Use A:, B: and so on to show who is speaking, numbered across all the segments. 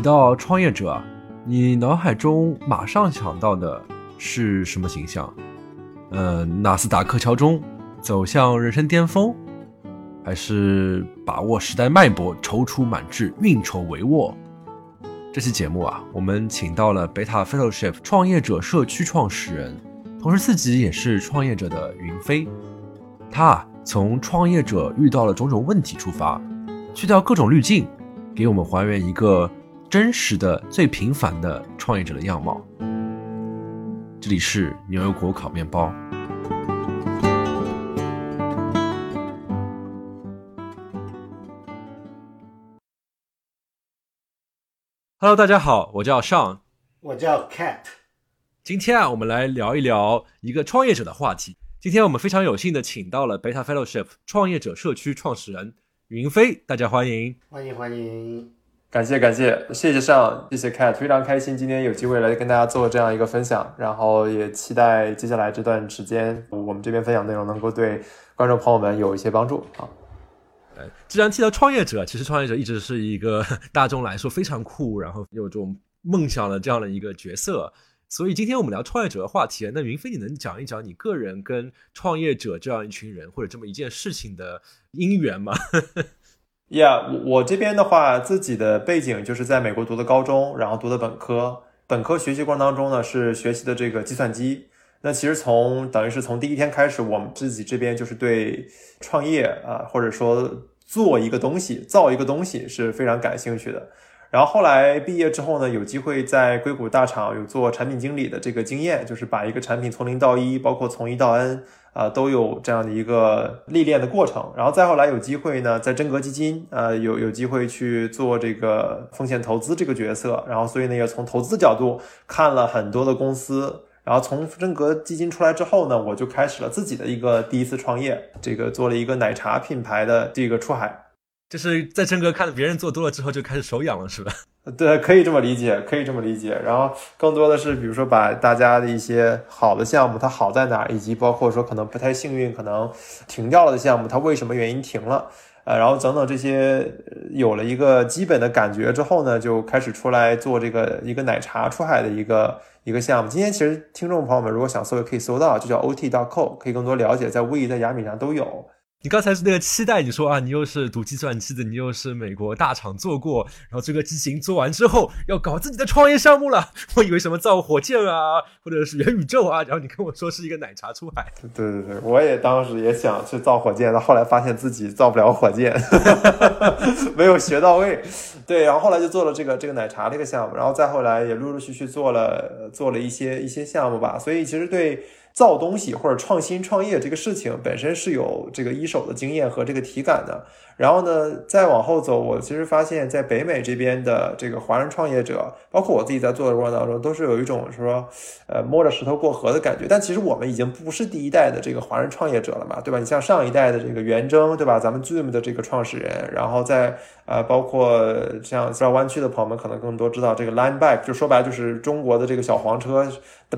A: 提到创业者，你脑海中马上想到的是什么形象？呃，纳斯达克敲钟走向人生巅峰，还是把握时代脉搏，踌躇满志，运筹帷幄？这期节目啊，我们请到了 Beta Fellowship 创业者社区创始人，同时自己也是创业者的云飞。他啊，从创业者遇到了种种问题出发，去掉各种滤镜，给我们还原一个真实的、最平凡的创业者的样貌。这里是牛油果烤面包。Hello，大家好，我叫 Sean，
B: 我叫 Cat。
A: 今天啊，我们来聊一聊一个创业者的话题。今天我们非常有幸的请到了 Beta Fellowship 创业者社区创始人云飞，大家欢迎，
B: 欢迎欢迎，
C: 感谢感谢，谢谢上，谢谢 Cat，非常开心今天有机会来跟大家做这样一个分享，然后也期待接下来这段时间我们这边分享内容能够对观众朋友们有一些帮助啊。
A: 既然提到创业者，其实创业者一直是一个大众来说非常酷，然后有这种梦想的这样的一个角色。所以今天我们聊创业者的话题，那云飞，你能讲一讲你个人跟创业者这样一群人或者这么一件事情的因缘吗
C: ？Yeah，我我这边的话，自己的背景就是在美国读的高中，然后读的本科。本科学习过程当中呢，是学习的这个计算机。那其实从等于是从第一天开始，我们自己这边就是对创业啊，或者说做一个东西、造一个东西是非常感兴趣的。然后后来毕业之后呢，有机会在硅谷大厂有做产品经理的这个经验，就是把一个产品从零到一，包括从一到 N 啊，都有这样的一个历练的过程。然后再后来有机会呢，在真格基金呃有有机会去做这个风险投资这个角色，然后所以呢也从投资角度看了很多的公司。然后从真格基金出来之后呢，我就开始了自己的一个第一次创业，这个做了一个奶茶品牌的这个出海，
A: 就是在真格看了别人做多了之后，就开始手痒了，是吧？
C: 对，可以这么理解，可以这么理解。然后更多的是，比如说把大家的一些好的项目，它好在哪，以及包括说可能不太幸运，可能停掉了的项目，它为什么原因停了？呃，然后等等这些有了一个基本的感觉之后呢，就开始出来做这个一个奶茶出海的一个。一个项目，今天其实听众朋友们如果想搜也可以搜到，就叫 OT.co，可以更多了解，在微 e 在雅米上都有。
A: 你刚才是那个期待，你说啊，你又是读计算机的，你又是美国大厂做过，然后这个机型做完之后要搞自己的创业项目了。我以为什么造火箭啊，或者是元宇宙啊，然后你跟我说是一个奶茶出海。
C: 对对对，我也当时也想去造火箭，但后来发现自己造不了火箭，没有学到位。对，然后后来就做了这个这个奶茶这个项目，然后再后来也陆陆续续做了做了一些一些项目吧。所以其实对。造东西或者创新创业这个事情本身是有这个一手的经验和这个体感的。然后呢，再往后走，我其实发现，在北美这边的这个华人创业者，包括我自己在做的过程当中，都是有一种说，呃，摸着石头过河的感觉。但其实我们已经不是第一代的这个华人创业者了嘛，对吧？你像上一代的这个袁征，对吧？咱们 Zoom 的这个创始人，然后在呃，包括像西湾区的朋友们可能更多知道这个 Lineback，就说白了就是中国的这个小黄车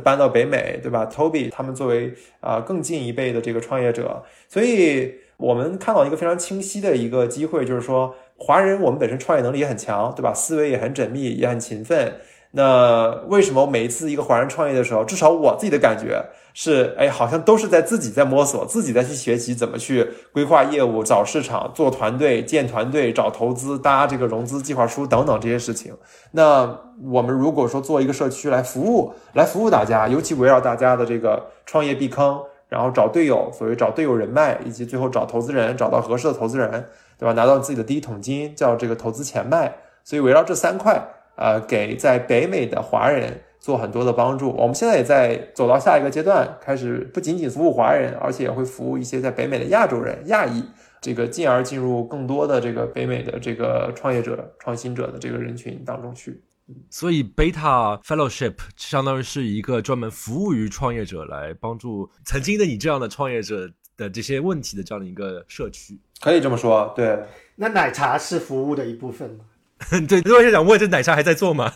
C: 搬到北美，对吧？Toby 他们作为啊更近一辈的这个创业者，所以。我们看到一个非常清晰的一个机会，就是说，华人我们本身创业能力也很强，对吧？思维也很缜密，也很勤奋。那为什么每一次一个华人创业的时候，至少我自己的感觉是，哎，好像都是在自己在摸索，自己在去学习怎么去规划业务、找市场、做团队、建团队、找投资、搭这个融资计划书等等这些事情。那我们如果说做一个社区来服务，来服务大家，尤其围绕大家的这个创业避坑。然后找队友，所谓找队友人脉，以及最后找投资人，找到合适的投资人，对吧？拿到自己的第一桶金，叫这个投资钱脉。所以围绕这三块，呃，给在北美的华人做很多的帮助。我们现在也在走到下一个阶段，开始不仅仅服务华人，而且也会服务一些在北美的亚洲人、亚裔，这个进而进入更多的这个北美的这个创业者、创新者的这个人群当中去。
A: 所以，Beta Fellowship 相当于是一个专门服务于创业者，来帮助曾经的你这样的创业者的这些问题的这样的一个社区，
C: 可以这么说。对，
B: 那奶茶是服务的一部分吗？
A: 对，如果想问，这奶茶还在做吗？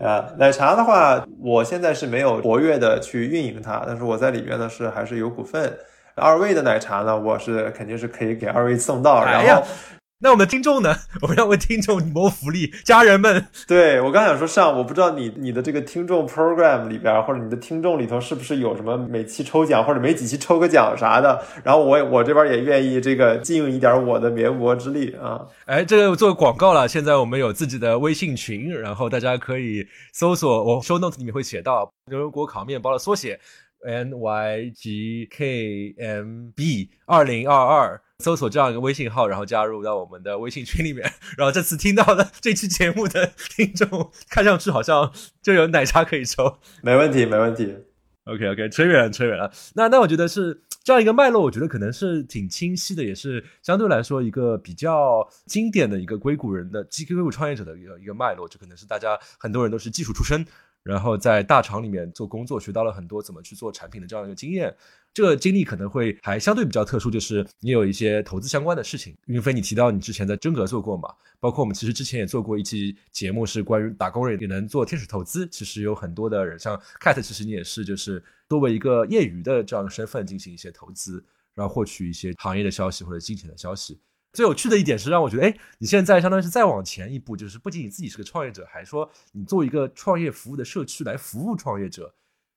C: 啊，奶茶的话，我现在是没有活跃的去运营它，但是我在里面呢是还是有股份。二位的奶茶呢，我是肯定是可以给二位送到，然后。
A: 那我们的听众呢？我们要为听众谋福利，家人们。
C: 对我刚想说上，我不知道你你的这个听众 program 里边，或者你的听众里头是不是有什么每期抽奖或者每几期抽个奖啥的？然后我我这边也愿意这个尽一点我的绵薄之力啊。
A: 哎，这个做广告了。现在我们有自己的微信群，然后大家可以搜索，我 show notes 里面会写到牛油果烤面包的缩写 N Y G K M B 二零二二。搜索这样一个微信号，然后加入到我们的微信群里面。然后这次听到的这期节目的听众，看上去好像就有奶茶可以抽。
C: 没问题，没问题。
A: OK OK，扯远了，扯远了。那那我觉得是这样一个脉络，我觉得可能是挺清晰的，也是相对来说一个比较经典的一个硅谷人的基硅谷创业者的一个一个脉络，就可能是大家很多人都是技术出身，然后在大厂里面做工作，学到了很多怎么去做产品的这样一个经验。这个经历可能会还相对比较特殊，就是你有一些投资相关的事情。云飞，你提到你之前在真格做过嘛？包括我们其实之前也做过一期节目，是关于打工人也能做天使投资。其实有很多的人，像 Cat，其实你也是，就是作为一个业余的这样的身份进行一些投资，然后获取一些行业的消息或者金钱的消息。最有趣的一点是让我觉得，哎，你现在相当于是再往前一步，就是不仅你自己是个创业者，还说你做一个创业服务的社区来服务创业者。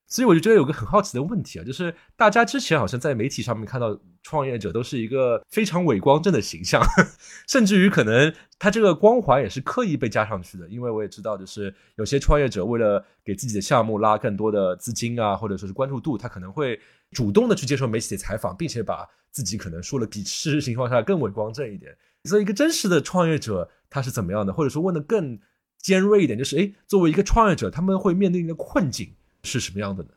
A: 所以我就觉得有个很好奇的问题啊，就是大家之前好像在媒体上面看到创业者都是一个非常伟光正的形象，甚至于可能他这个光环也是刻意被加上去的。因为我也知道，就是有些创业者为了给自己的项目拉更多的资金啊，或者说是关注度，他可能会主动的去接受媒体的采访，并且把自己可能说的比事实情况下更伟光正一点。所以一个真实的创业者他是怎么样的？或者说问的更尖锐一点，就是诶，作为一个创业者，他们会面临的困境。是什么样的呢？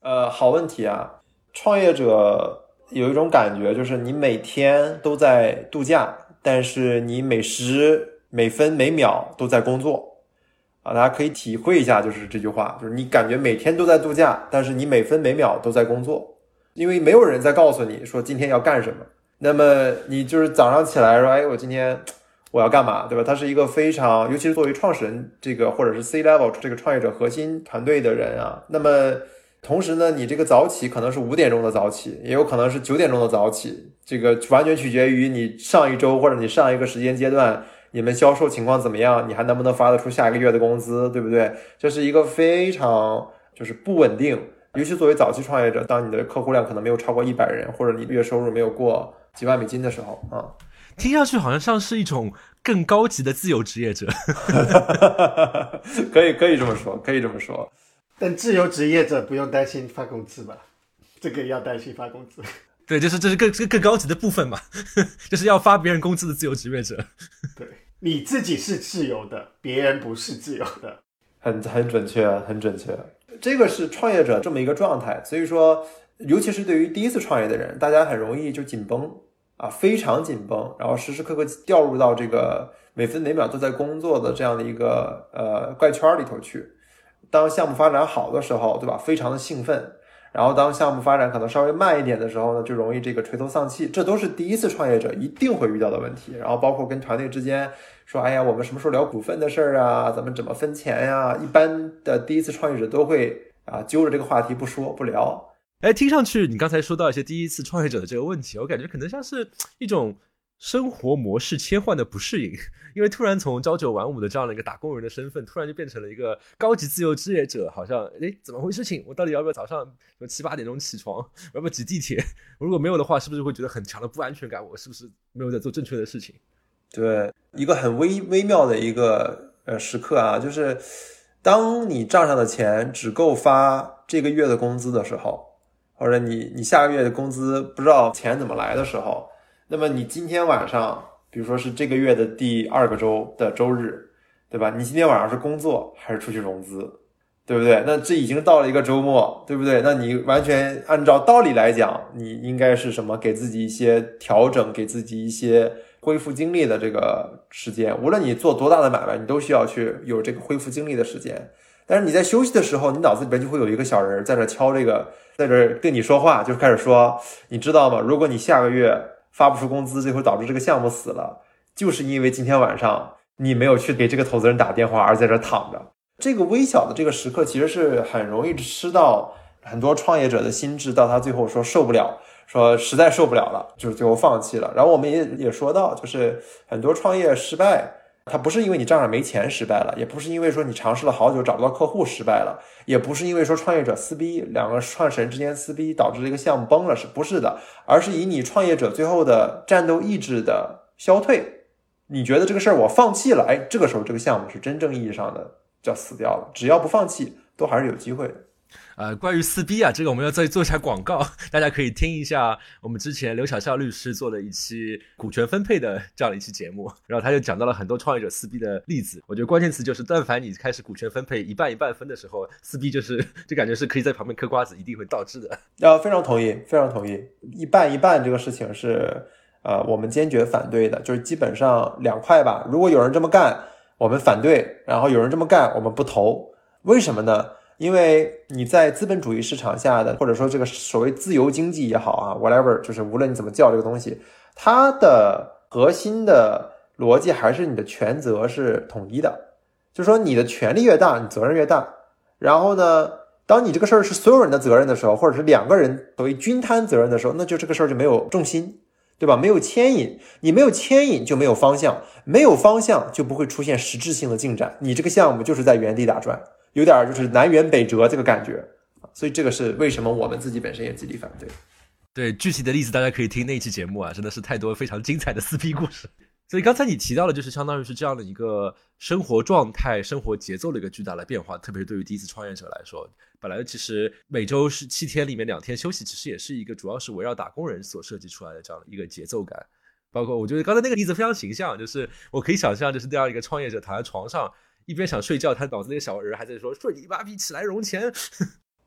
C: 呃，好问题啊！创业者有一种感觉，就是你每天都在度假，但是你每时每分每秒都在工作啊！大家可以体会一下，就是这句话，就是你感觉每天都在度假，但是你每分每秒都在工作，因为没有人在告诉你说今天要干什么。那么你就是早上起来说，哎，我今天。我要干嘛，对吧？他是一个非常，尤其是作为创始人，这个或者是 C level 这个创业者核心团队的人啊。那么同时呢，你这个早起可能是五点钟的早起，也有可能是九点钟的早起，这个完全取决于你上一周或者你上一个时间阶段你们销售情况怎么样，你还能不能发得出下一个月的工资，对不对？这是一个非常就是不稳定，尤其作为早期创业者，当你的客户量可能没有超过一百人，或者你月收入没有过几万美金的时候啊。
A: 听上去好像像是一种更高级的自由职业者，
C: 可以可以这么说，可以这么说。
B: 但自由职业者不用担心发工资吧？这个要担心发工资。
A: 对，就是这是更更更高级的部分嘛，就是要发别人工资的自由职业者。
B: 对，你自己是自由的，别人不是自由的，
C: 很很准确，很准确。这个是创业者这么一个状态，所以说，尤其是对于第一次创业的人，大家很容易就紧绷。啊，非常紧绷，然后时时刻刻掉入到这个每分每秒都在工作的这样的一个呃怪圈里头去。当项目发展好的时候，对吧？非常的兴奋。然后当项目发展可能稍微慢一点的时候呢，就容易这个垂头丧气。这都是第一次创业者一定会遇到的问题。然后包括跟团队之间说，哎呀，我们什么时候聊股份的事儿啊？咱们怎么分钱呀？一般的第一次创业者都会啊揪着这个话题不说不聊。
A: 哎，听上去你刚才说到一些第一次创业者的这个问题，我感觉可能像是一种生活模式切换的不适应，因为突然从朝九晚五的这样的一个打工人的身份，突然就变成了一个高级自由职业者，好像哎，怎么回事？情我到底要不要早上七八点钟起床？要不要挤地铁？如果没有的话，是不是会觉得很强的不安全感？我是不是没有在做正确的事情？
C: 对，一个很微微妙的一个呃时刻啊，就是当你账上的钱只够发这个月的工资的时候。或者你你下个月的工资不知道钱怎么来的时候，那么你今天晚上，比如说是这个月的第二个周的周日，对吧？你今天晚上是工作还是出去融资，对不对？那这已经到了一个周末，对不对？那你完全按照道理来讲，你应该是什么？给自己一些调整，给自己一些恢复精力的这个时间。无论你做多大的买卖，你都需要去有这个恢复精力的时间。但是你在休息的时候，你脑子里边就会有一个小人在这敲这个，在这跟你说话，就开始说，你知道吗？如果你下个月发不出工资，这会导致这个项目死了，就是因为今天晚上你没有去给这个投资人打电话，而在这躺着。这个微小的这个时刻，其实是很容易吃到很多创业者的心智，到他最后说受不了，说实在受不了了，就是最后放弃了。然后我们也也说到，就是很多创业失败，它不是因为你账上没钱失败了，也不是因为说你尝试了好久找不到客户失败了，也不是因为说创业者撕逼，两个创始人之间撕逼导致这个项目崩了，是不是的？而是以你创业者最后的战斗意志的消退，你觉得这个事儿我放弃了，哎，这个时候这个项目是真正意义上的叫死掉了。只要不放弃，都还是有机会的。
A: 呃，关于撕逼啊，这个我们要再做一下广告，大家可以听一下我们之前刘小笑律师做的一期股权分配的这样的一期节目，然后他就讲到了很多创业者撕逼的例子。我觉得关键词就是，但凡你开始股权分配一半一半分的时候，撕逼就是就感觉是可以在旁边嗑瓜子，一定会导致的。
C: 啊，非常同意，非常同意，一半一半这个事情是呃我们坚决反对的，就是基本上两块吧。如果有人这么干，我们反对；然后有人这么干，我们不投。为什么呢？因为你在资本主义市场下的，或者说这个所谓自由经济也好啊，whatever，就是无论你怎么叫这个东西，它的核心的逻辑还是你的权责是统一的，就说你的权利越大，你责任越大。然后呢，当你这个事儿是所有人的责任的时候，或者是两个人所谓均摊责任的时候，那就这个事儿就没有重心，对吧？没有牵引，你没有牵引就没有方向，没有方向就不会出现实质性的进展，你这个项目就是在原地打转。有点就是南辕北辙这个感觉，所以这个是为什么我们自己本身也极力反对。
A: 对具体的例子，大家可以听那期节目啊，真的是太多非常精彩的撕逼故事。所以刚才你提到的，就是相当于是这样的一个生活状态、生活节奏的一个巨大的变化，特别是对于第一次创业者来说，本来其实每周是七天里面两天休息，其实也是一个主要是围绕打工人所设计出来的这样的一个节奏感。包括我觉得刚才那个例子非常形象，就是我可以想象，就是这样一个创业者躺在床上。一边想睡觉，他脑子那个小人还在说：“睡你妈逼，起来融钱。”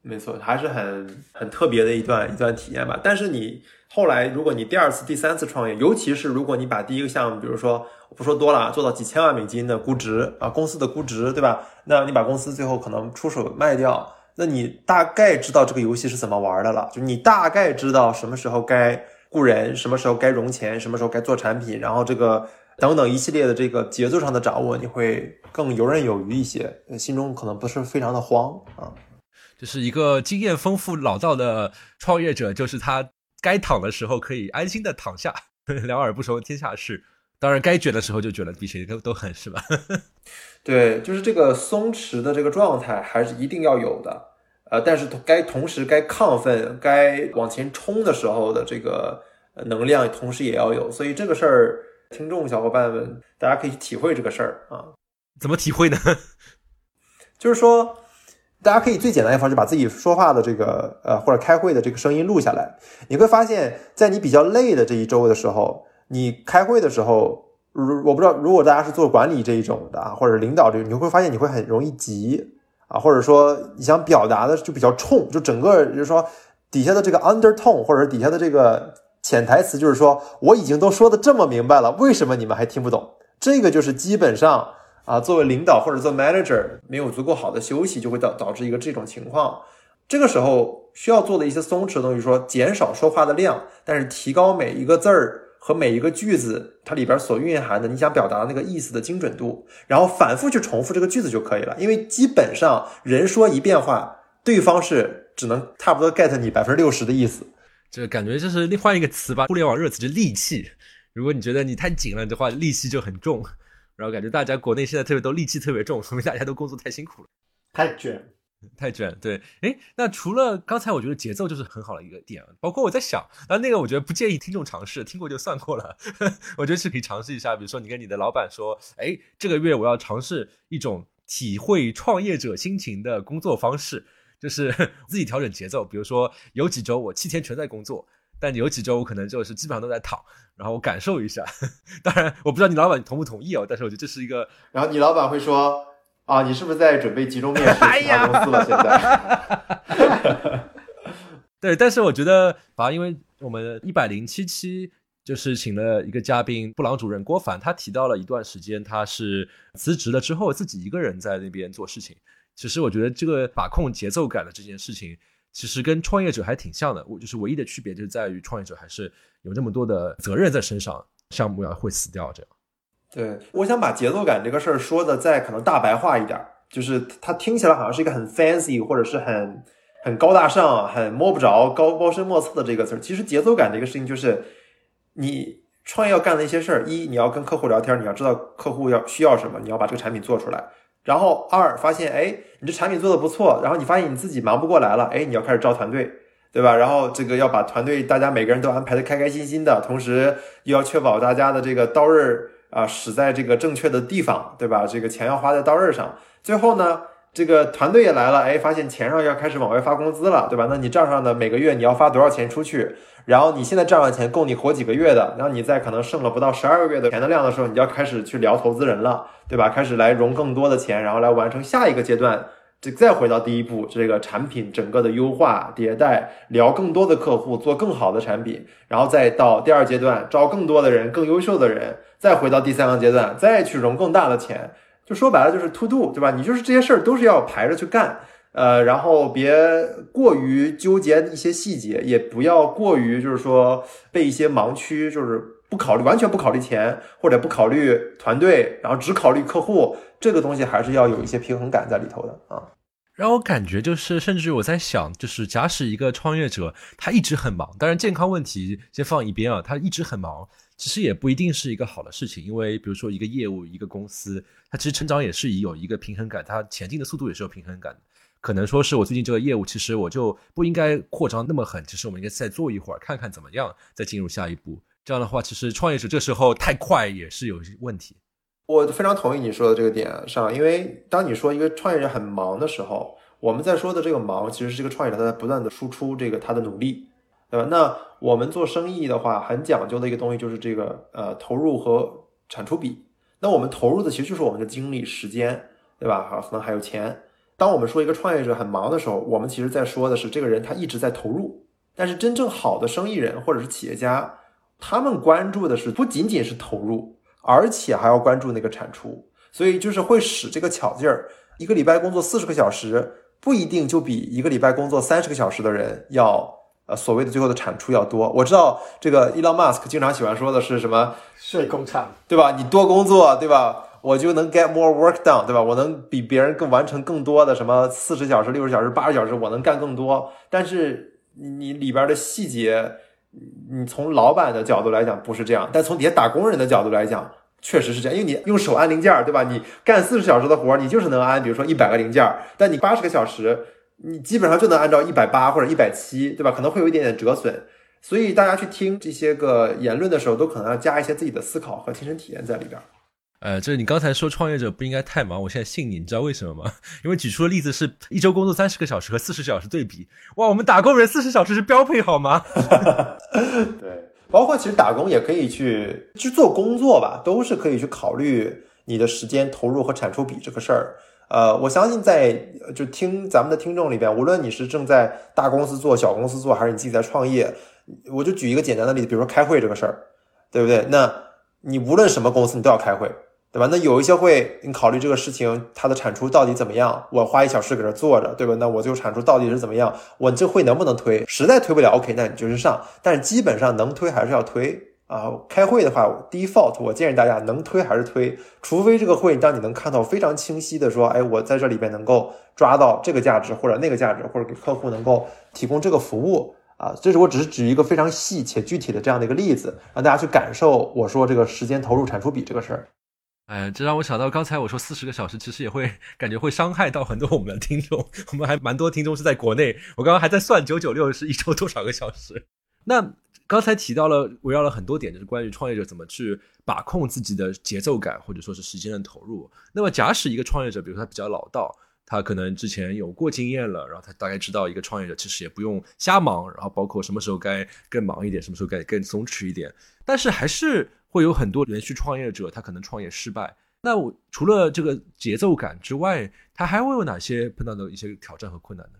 C: 没错，还是很很特别的一段一段体验吧。但是你后来，如果你第二次、第三次创业，尤其是如果你把第一个项目，比如说我不说多了，做到几千万美金的估值啊，公司的估值，对吧？那你把公司最后可能出手卖掉，那你大概知道这个游戏是怎么玩的了。就你大概知道什么时候该雇人，什么时候该融钱，什么时候该做产品，然后这个。等等一系列的这个节奏上的掌握，你会更游刃有余一些，心中可能不是非常的慌啊。
A: 就是一个经验丰富老道的创业者，就是他该躺的时候可以安心的躺下，两耳不说天下事。当然该卷的时候就卷了，比谁都都狠，是吧？
C: 对，就是这个松弛的这个状态还是一定要有的。呃，但是该同时该亢奋、该往前冲的时候的这个能量，同时也要有。所以这个事儿。听众小伙伴们，大家可以体会这个事儿啊？
A: 怎么体会呢？
C: 就是说，大家可以最简单的方式，把自己说话的这个呃或者开会的这个声音录下来。你会发现在你比较累的这一周的时候，你开会的时候，如我不知道，如果大家是做管理这一种的啊，或者领导这个，你会发现你会很容易急啊，或者说你想表达的就比较冲，就整个就是说底下的这个 undertone，或者底下的这个。潜台词就是说，我已经都说的这么明白了，为什么你们还听不懂？这个就是基本上啊，作为领导或者做 manager 没有足够好的休息，就会导导致一个这种情况。这个时候需要做的一些松弛的东西，说减少说话的量，但是提高每一个字儿和每一个句子它里边所蕴含的你想表达的那个意思的精准度，然后反复去重复这个句子就可以了。因为基本上人说一遍话，对方是只能差不多 get 你百分之六十的意思。
A: 这感觉就是换一个词吧，互联网热词就戾气。如果你觉得你太紧了的话，戾气就很重。然后感觉大家国内现在特别都戾气特别重，说明大家都工作太辛苦了，
B: 太卷，
A: 太卷。对，哎，那除了刚才我觉得节奏就是很好的一个点，包括我在想，那那个我觉得不建议听众尝试，听过就算过了。我觉得是可以尝试一下，比如说你跟你的老板说，哎，这个月我要尝试一种体会创业者心情的工作方式。就是 自己调整节奏，比如说有几周我七天全在工作，但有几周我可能就是基本上都在躺，然后我感受一下。当然我不知道你老板同不同意哦，但是我觉得这是一个。
C: 然后你老板会说啊，你是不是在准备集中面试其他公司了？现在。
A: 对，但是我觉得反正，因为我们一百零七期就是请了一个嘉宾布朗主任郭凡，他提到了一段时间他是辞职了之后自己一个人在那边做事情。其实我觉得这个把控节奏感的这件事情，其实跟创业者还挺像的。我就是唯一的区别，就在于创业者还是有这么多的责任在身上，项目要会死掉这样。
C: 对，我想把节奏感这个事儿说的再可能大白话一点，就是它听起来好像是一个很 fancy 或者是很很高大上、很摸不着、高高深莫测的这个词儿。其实节奏感这个事情就是你创业要干的一些事儿：一，你要跟客户聊天，你要知道客户要需要什么，你要把这个产品做出来。然后二，发现哎，你这产品做的不错，然后你发现你自己忙不过来了，哎，你要开始招团队，对吧？然后这个要把团队大家每个人都安排的开开心心的，同时又要确保大家的这个刀刃啊使在这个正确的地方，对吧？这个钱要花在刀刃上。最后呢，这个团队也来了，哎，发现钱上要开始往外发工资了，对吧？那你账上的每个月你要发多少钱出去？然后你现在账上钱够你活几个月的，然后你在可能剩了不到十二个月的钱的量的时候，你就要开始去聊投资人了，对吧？开始来融更多的钱，然后来完成下一个阶段，这再回到第一步，这个产品整个的优化迭代，聊更多的客户，做更好的产品，然后再到第二阶段，招更多的人，更优秀的人，再回到第三个阶段，再去融更大的钱。就说白了就是 to do，对吧？你就是这些事儿都是要排着去干。呃，然后别过于纠结一些细节，也不要过于就是说被一些盲区，就是不考虑完全不考虑钱，或者不考虑团队，然后只考虑客户，这个东西还是要有一些平衡感在里头的啊。
A: 让我感觉就是，甚至我在想，就是假使一个创业者他一直很忙，当然健康问题先放一边啊，他一直很忙，其实也不一定是一个好的事情，因为比如说一个业务一个公司，它其实成长也是以有一个平衡感，它前进的速度也是有平衡感的。可能说是我最近这个业务，其实我就不应该扩张那么狠，其实我们应该再做一会儿，看看怎么样，再进入下一步。这样的话，其实创业者这时候太快也是有问题。
C: 我非常同意你说的这个点上，因为当你说一个创业者很忙的时候，我们在说的这个忙，其实是这个创业者他在不断的输出这个他的努力，对吧？那我们做生意的话，很讲究的一个东西就是这个呃投入和产出比。那我们投入的其实就是我们的精力、时间，对吧？好，可能还有钱。当我们说一个创业者很忙的时候，我们其实在说的是这个人他一直在投入。但是真正好的生意人或者是企业家，他们关注的是不仅仅是投入，而且还要关注那个产出。所以就是会使这个巧劲儿，一个礼拜工作四十个小时，不一定就比一个礼拜工作三十个小时的人要呃所谓的最后的产出要多。我知道这个 Elon Musk 经常喜欢说的是什么
B: 睡工厂，
C: 对吧？你多工作，对吧？我就能 get more work done，对吧？我能比别人更完成更多的什么四十小时、六十小时、八十小时，我能干更多。但是你里边的细节，你从老板的角度来讲不是这样，但从底下打工人的角度来讲，确实是这样。因为你用手按零件，对吧？你干四十小时的活，你就是能按，比如说一百个零件，但你八十个小时，你基本上就能按照一百八或者一百七，对吧？可能会有一点点折损。所以大家去听这些个言论的时候，都可能要加一些自己的思考和亲身体验在里边。
A: 呃，就是你刚才说创业者不应该太忙，我现在信你，你知道为什么吗？因为举出的例子是一周工作三十个小时和四十小时对比，哇，我们打工人四十小时是标配好吗？
C: 对，包括其实打工也可以去去做工作吧，都是可以去考虑你的时间投入和产出比这个事儿。呃，我相信在就听咱们的听众里边，无论你是正在大公司做、小公司做，还是你自己在创业，我就举一个简单的例子，比如说开会这个事儿，对不对？那你无论什么公司，你都要开会。对吧？那有一些会，你考虑这个事情它的产出到底怎么样？我花一小时搁这坐着，对吧？那我就产出到底是怎么样？我这会能不能推？实在推不了，OK，那你就是上。但是基本上能推还是要推啊。开会的话，default 我建议大家能推还是推，除非这个会当你能看到非常清晰的说，哎，我在这里边能够抓到这个价值或者那个价值，或者给客户能够提供这个服务啊。这是我只是举一个非常细且具体的这样的一个例子，让大家去感受我说这个时间投入产出比这个事儿。
A: 哎，这让我想到刚才我说四十个小时，其实也会感觉会伤害到很多我们的听众。我们还蛮多听众是在国内，我刚刚还在算九九六是一周多少个小时。那刚才提到了，围绕了很多点，就是关于创业者怎么去把控自己的节奏感，或者说是时间的投入。那么假使一个创业者，比如说他比较老道，他可能之前有过经验了，然后他大概知道一个创业者其实也不用瞎忙，然后包括什么时候该更忙一点，什么时候该更松弛一点，但是还是。会有很多连续创业者，他可能创业失败。那我除了这个节奏感之外，他还会有哪些碰到的一些挑战和困难呢？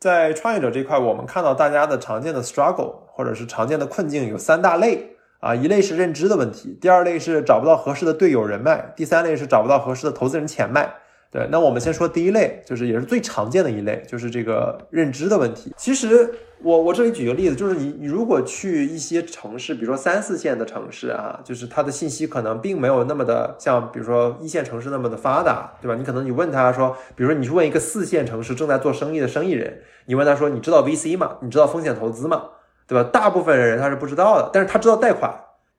C: 在创业者这块，我们看到大家的常见的 struggle 或者是常见的困境有三大类啊，一类是认知的问题，第二类是找不到合适的队友人脉，第三类是找不到合适的投资人钱脉。对，那我们先说第一类，就是也是最常见的一类，就是这个认知的问题。其实我我这里举个例子，就是你你如果去一些城市，比如说三四线的城市啊，就是它的信息可能并没有那么的像，比如说一线城市那么的发达，对吧？你可能你问他说，比如说你去问一个四线城市正在做生意的生意人，你问他说：“你知道 VC 吗？你知道风险投资吗？对吧？”大部分人他是不知道的，但是他知道贷款。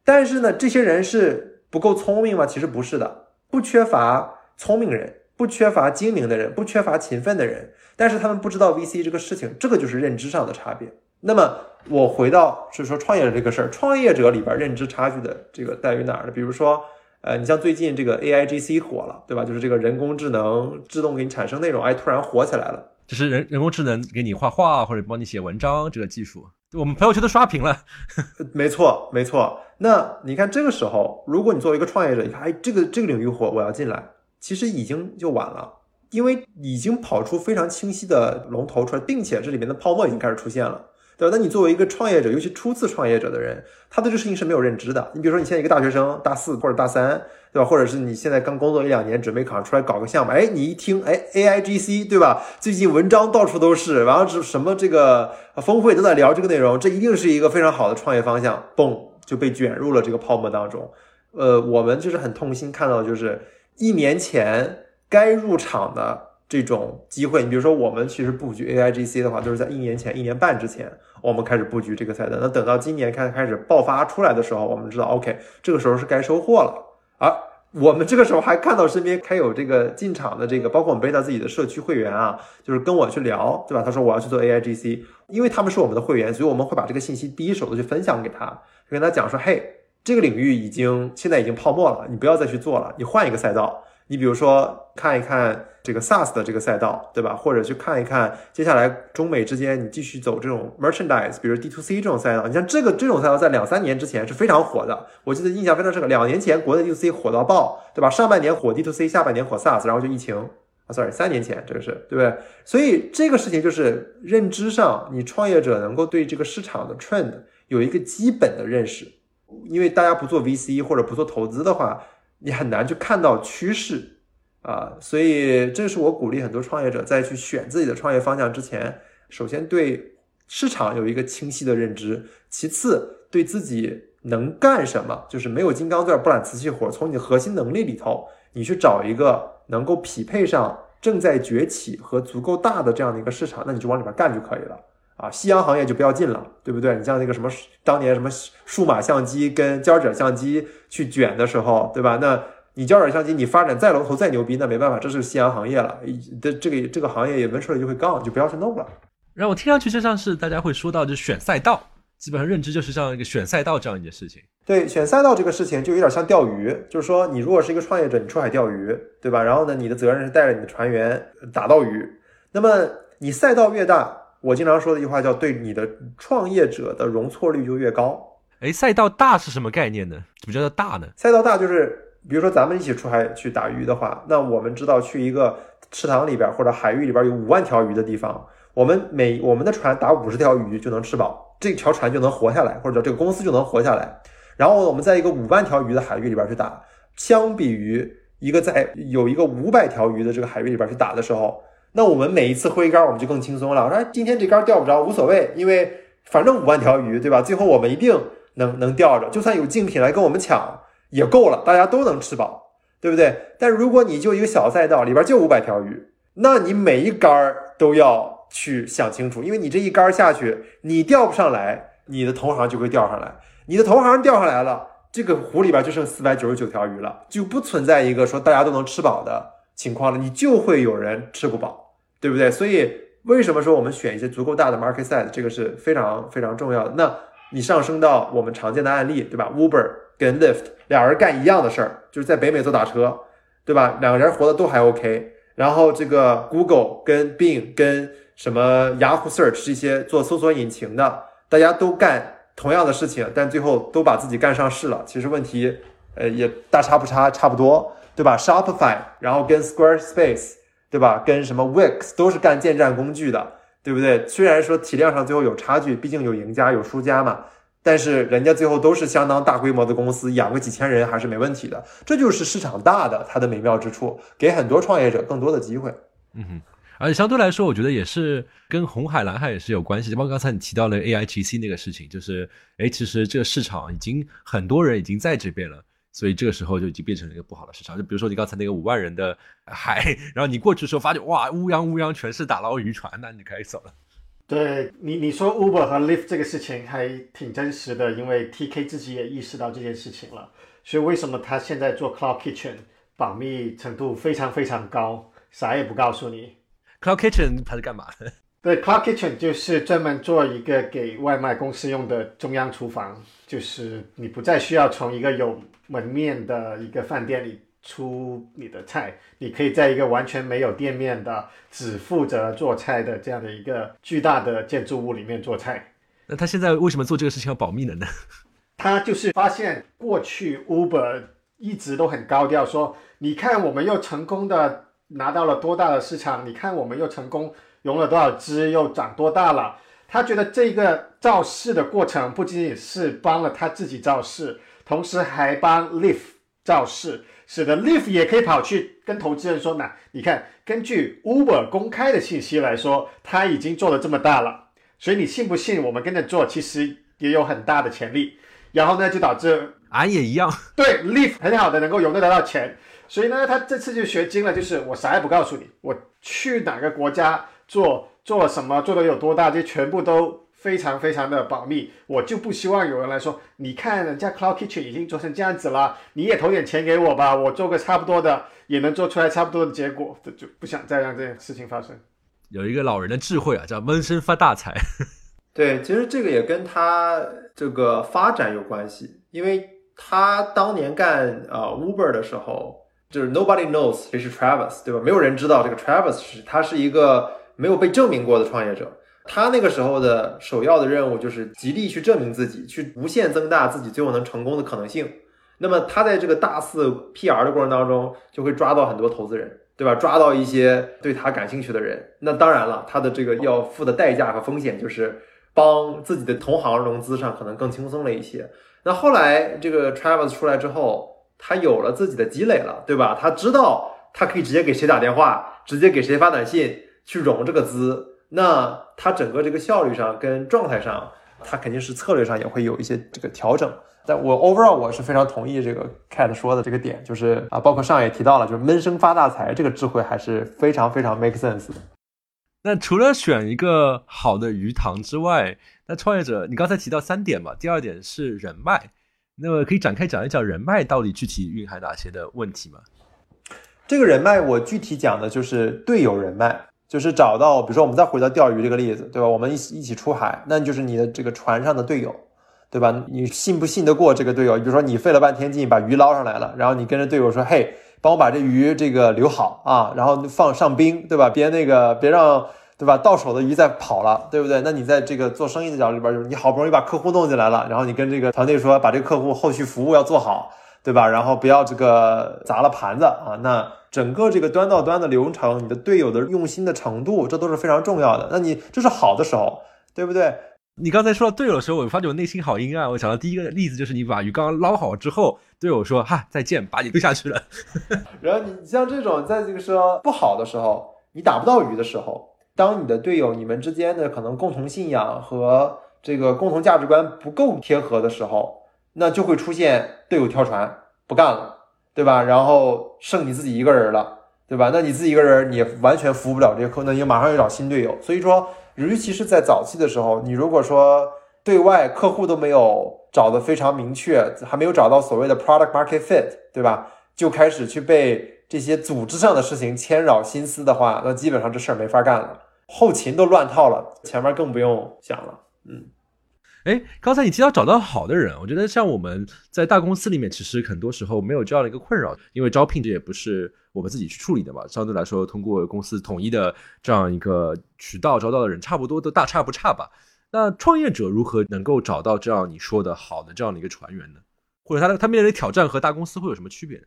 C: 但是呢，这些人是不够聪明吗？其实不是的，不缺乏聪明人，不缺乏精明的人，不缺乏勤奋的人，但是他们不知道 VC 这个事情，这个就是认知上的差别。那么我回到是说创业者这个事儿，创业者里边认知差距的这个在于哪儿呢？比如说，呃，你像最近这个 AIGC 火了，对吧？就是这个人工智能自动给你产生内容，哎，突然火起来了。
A: 就是人人工智能给你画画或者帮你写文章这个技术，我们朋友圈都刷屏了。
C: 没错，没错。那你看这个时候，如果你作为一个创业者，你看，哎，这个这个领域火，我要进来，其实已经就晚了，因为已经跑出非常清晰的龙头出来，并且这里面的泡沫已经开始出现了。对吧？那你作为一个创业者，尤其初次创业者的人，他对这事情是没有认知的。你比如说，你现在一个大学生，大四或者大三，对吧？或者是你现在刚工作一两年，准备考上出来搞个项目，哎，你一听，哎，AIGC，对吧？最近文章到处都是，然后这什么这个峰会都在聊这个内容，这一定是一个非常好的创业方向，嘣就被卷入了这个泡沫当中。呃，我们就是很痛心看到，就是一年前该入场的。这种机会，你比如说，我们其实布局 AIGC 的话，就是在一年前、一年半之前，我们开始布局这个赛道。那等到今年开开始爆发出来的时候，我们知道，OK，这个时候是该收获了。而我们这个时候还看到身边还有这个进场的这个，包括我们贝塔自己的社区会员啊，就是跟我去聊，对吧？他说我要去做 AIGC，因为他们是我们的会员，所以我们会把这个信息第一手的去分享给他，跟他讲说，嘿，这个领域已经现在已经泡沫了，你不要再去做了，你换一个赛道。你比如说看一看这个 SaaS 的这个赛道，对吧？或者去看一看接下来中美之间你继续走这种 merchandise，比如 D to C 这种赛道。你像这个这种赛道在两三年之前是非常火的，我记得印象非常深刻。两年前国内 D to C 火到爆，对吧？上半年火 D to C，下半年火 SaaS，然后就疫情啊，sorry，三年前这个是对不对？所以这个事情就是认知上，你创业者能够对这个市场的 trend 有一个基本的认识，因为大家不做 VC 或者不做投资的话。你很难去看到趋势啊，所以这是我鼓励很多创业者在去选自己的创业方向之前，首先对市场有一个清晰的认知，其次对自己能干什么，就是没有金刚钻不揽瓷器活，从你的核心能力里头，你去找一个能够匹配上正在崛起和足够大的这样的一个市场，那你就往里边干就可以了。啊，夕阳行业就不要进了，对不对？你像那个什么当年什么数码相机跟胶卷相机去卷的时候，对吧？那你胶卷相机你发展再龙头再牛逼，那没办法，这是夕阳行业了。的这个这个行业也闻出来就会杠，就不要去弄了。
A: 让我听上去就像是大家会说到，就选赛道，基本上认知就是这样一个选赛道这样一件事情。
C: 对，选赛道这个事情就有点像钓鱼，就是说你如果是一个创业者，你出海钓鱼，对吧？然后呢，你的责任是带着你的船员打到鱼。那么你赛道越大。我经常说的一句话叫“对你的创业者的容错率就越高”。
A: 哎，赛道大是什么概念呢？怎么叫做大呢？
C: 赛道大就是，比如说咱们一起出海去打鱼的话，那我们知道去一个池塘里边或者海域里边有五万条鱼的地方，我们每我们的船打五十条鱼就能吃饱，这条船就能活下来，或者这个公司就能活下来。然后我们在一个五万条鱼的海域里边去打，相比于一个在有一个五百条鱼的这个海域里边去打的时候。那我们每一次挥杆，我们就更轻松了。我说今天这杆钓不着无所谓，因为反正五万条鱼，对吧？最后我们一定能能钓着，就算有竞品来跟我们抢也够了，大家都能吃饱，对不对？但如果你就一个小赛道里边就五百条鱼，那你每一杆都要去想清楚，因为你这一杆下去，你钓不上来，你的同行就会钓上来，你的同行钓上来了，这个湖里边就剩四百九十九条鱼了，就不存在一个说大家都能吃饱的情况了，你就会有人吃不饱。对不对？所以为什么说我们选一些足够大的 market size，这个是非常非常重要的。那你上升到我们常见的案例，对吧？Uber 跟 Lyft 俩人干一样的事儿，就是在北美做打车，对吧？两个人活的都还 OK。然后这个 Google 跟 Bing 跟什么 Yahoo Search 这些做搜索引擎的，大家都干同样的事情，但最后都把自己干上市了。其实问题，呃，也大差不差，差不多，对吧？Shopify，然后跟 Squarespace。对吧？跟什么 Wix 都是干建站工具的，对不对？虽然说体量上最后有差距，毕竟有赢家有输家嘛，但是人家最后都是相当大规模的公司，养个几千人还是没问题的。这就是市场大的它的美妙之处，给很多创业者更多的机会。
A: 嗯哼，而且相对来说，我觉得也是跟红海蓝海也是有关系。包括刚才你提到了 AIGC 那个事情，就是哎，其实这个市场已经很多人已经在这边了。所以这个时候就已经变成了一个不好的市场。就比如说你刚才那个五万人的海，然后你过去的时候发现哇，乌泱乌泱全是打捞渔船，那你可以走了。
B: 对你你说 Uber 和 Lyft 这个事情还挺真实的，因为 TK 自己也意识到这件事情了，所以为什么他现在做 Cloud Kitchen 保密程度非常非常高，啥也不告诉你。
A: Cloud Kitchen 它是干嘛的？
B: 对，Cloud Kitchen 就是专门做一个给外卖公司用的中央厨房，就是你不再需要从一个有门面的一个饭店里出你的菜，你可以在一个完全没有店面的、只负责做菜的这样的一个巨大的建筑物里面做菜。
A: 那他现在为什么做这个事情要保密了呢？
B: 他就是发现过去 Uber 一直都很高调说，你看我们又成功的拿到了多大的市场，你看我们又成功融了多少资，又长多大了。他觉得这个造势的过程不仅仅是帮了他自己造势，同时还帮 Lyft 造势，使得 Lyft 也可以跑去跟投资人说：“那你看，根据 Uber 公开的信息来说，他已经做的这么大了，所以你信不信我们跟着做，其实也有很大的潜力。”然后呢，就导致
A: 俺也一样，
B: 对 Leaf 很好的能够融得到钱，所以呢，他这次就学精了，就是我啥也不告诉你，我去哪个国家做做什么，做的有多大，这全部都非常非常的保密。我就不希望有人来说，你看人家 Cloud Kitchen 已经做成这样子了，你也投点钱给我吧，我做个差不多的，也能做出来差不多的结果，这就不想再让这件事情发生。
A: 有一个老人的智慧啊，叫闷声发大财。
C: 对，其实这个也跟他这个发展有关系，因为他当年干呃 Uber 的时候，就是 nobody knows 谁是 Travis，对吧？没有人知道这个 Travis 是他是一个没有被证明过的创业者。他那个时候的首要的任务就是极力去证明自己，去无限增大自己最后能成功的可能性。那么他在这个大肆 PR 的过程当中，就会抓到很多投资人，对吧？抓到一些对他感兴趣的人。那当然了，他的这个要付的代价和风险就是。帮自己的同行融资上可能更轻松了一些。那后来这个 Travis 出来之后，他有了自己的积累了，对吧？他知道他可以直接给谁打电话，直接给谁发短信去融这个资。那它整个这个效率上跟状态上，它肯定是策略上也会有一些这个调整。但我 overall 我是非常同意这个 Cat 说的这个点，就是啊，包括上也提到了，就是闷声发大财这个智慧还是非常非常 make sense 的。
A: 那除了选一个好的鱼塘之外，那创业者，你刚才提到三点嘛，第二点是人脉，那么可以展开讲一讲人脉到底具体蕴含哪些的问题吗？
C: 这个人脉我具体讲的就是队友人脉，就是找到，比如说我们再回到钓鱼这个例子，对吧？我们一起一起出海，那就是你的这个船上的队友，对吧？你信不信得过这个队友？比如说你费了半天劲把鱼捞上来了，然后你跟着队友说，嘿。帮我把这鱼这个留好啊，然后放上冰，对吧？别那个别让对吧到手的鱼再跑了，对不对？那你在这个做生意的角度里边，就是你好不容易把客户弄进来了，然后你跟这个团队说，把这个客户后续服务要做好，对吧？然后不要这个砸了盘子啊。那整个这个端到端的流程，你的队友的用心的程度，这都是非常重要的。那你这是好的时候，对不对？
A: 你刚才说到队友的时候，我发觉我内心好阴暗。我想到第一个例子就是你把鱼缸捞好之后，队友说：“哈，再见，把你丢下去了。”
C: 然后你像这种在这个说不好的时候，你打不到鱼的时候，当你的队友你们之间的可能共同信仰和这个共同价值观不够贴合的时候，那就会出现队友跳船不干了，对吧？然后剩你自己一个人了，对吧？那你自己一个人你完全服务不了这些客户，那你马上要找新队友。所以说。尤其是在早期的时候，你如果说对外客户都没有找的非常明确，还没有找到所谓的 product market fit，对吧？就开始去被这些组织上的事情牵扰心思的话，那基本上这事儿没法干了，后勤都乱套了，前面更不用想了。嗯，
A: 哎，刚才你提到找到好的人，我觉得像我们在大公司里面，其实很多时候没有这样的一个困扰，因为招聘这也不是。我们自己去处理的嘛，相对来说，通过公司统一的这样一个渠道招到的人，差不多都大差不差吧。那创业者如何能够找到这样你说的好的这样的一个船员呢？或者他他面临的挑战和大公司会有什么区别？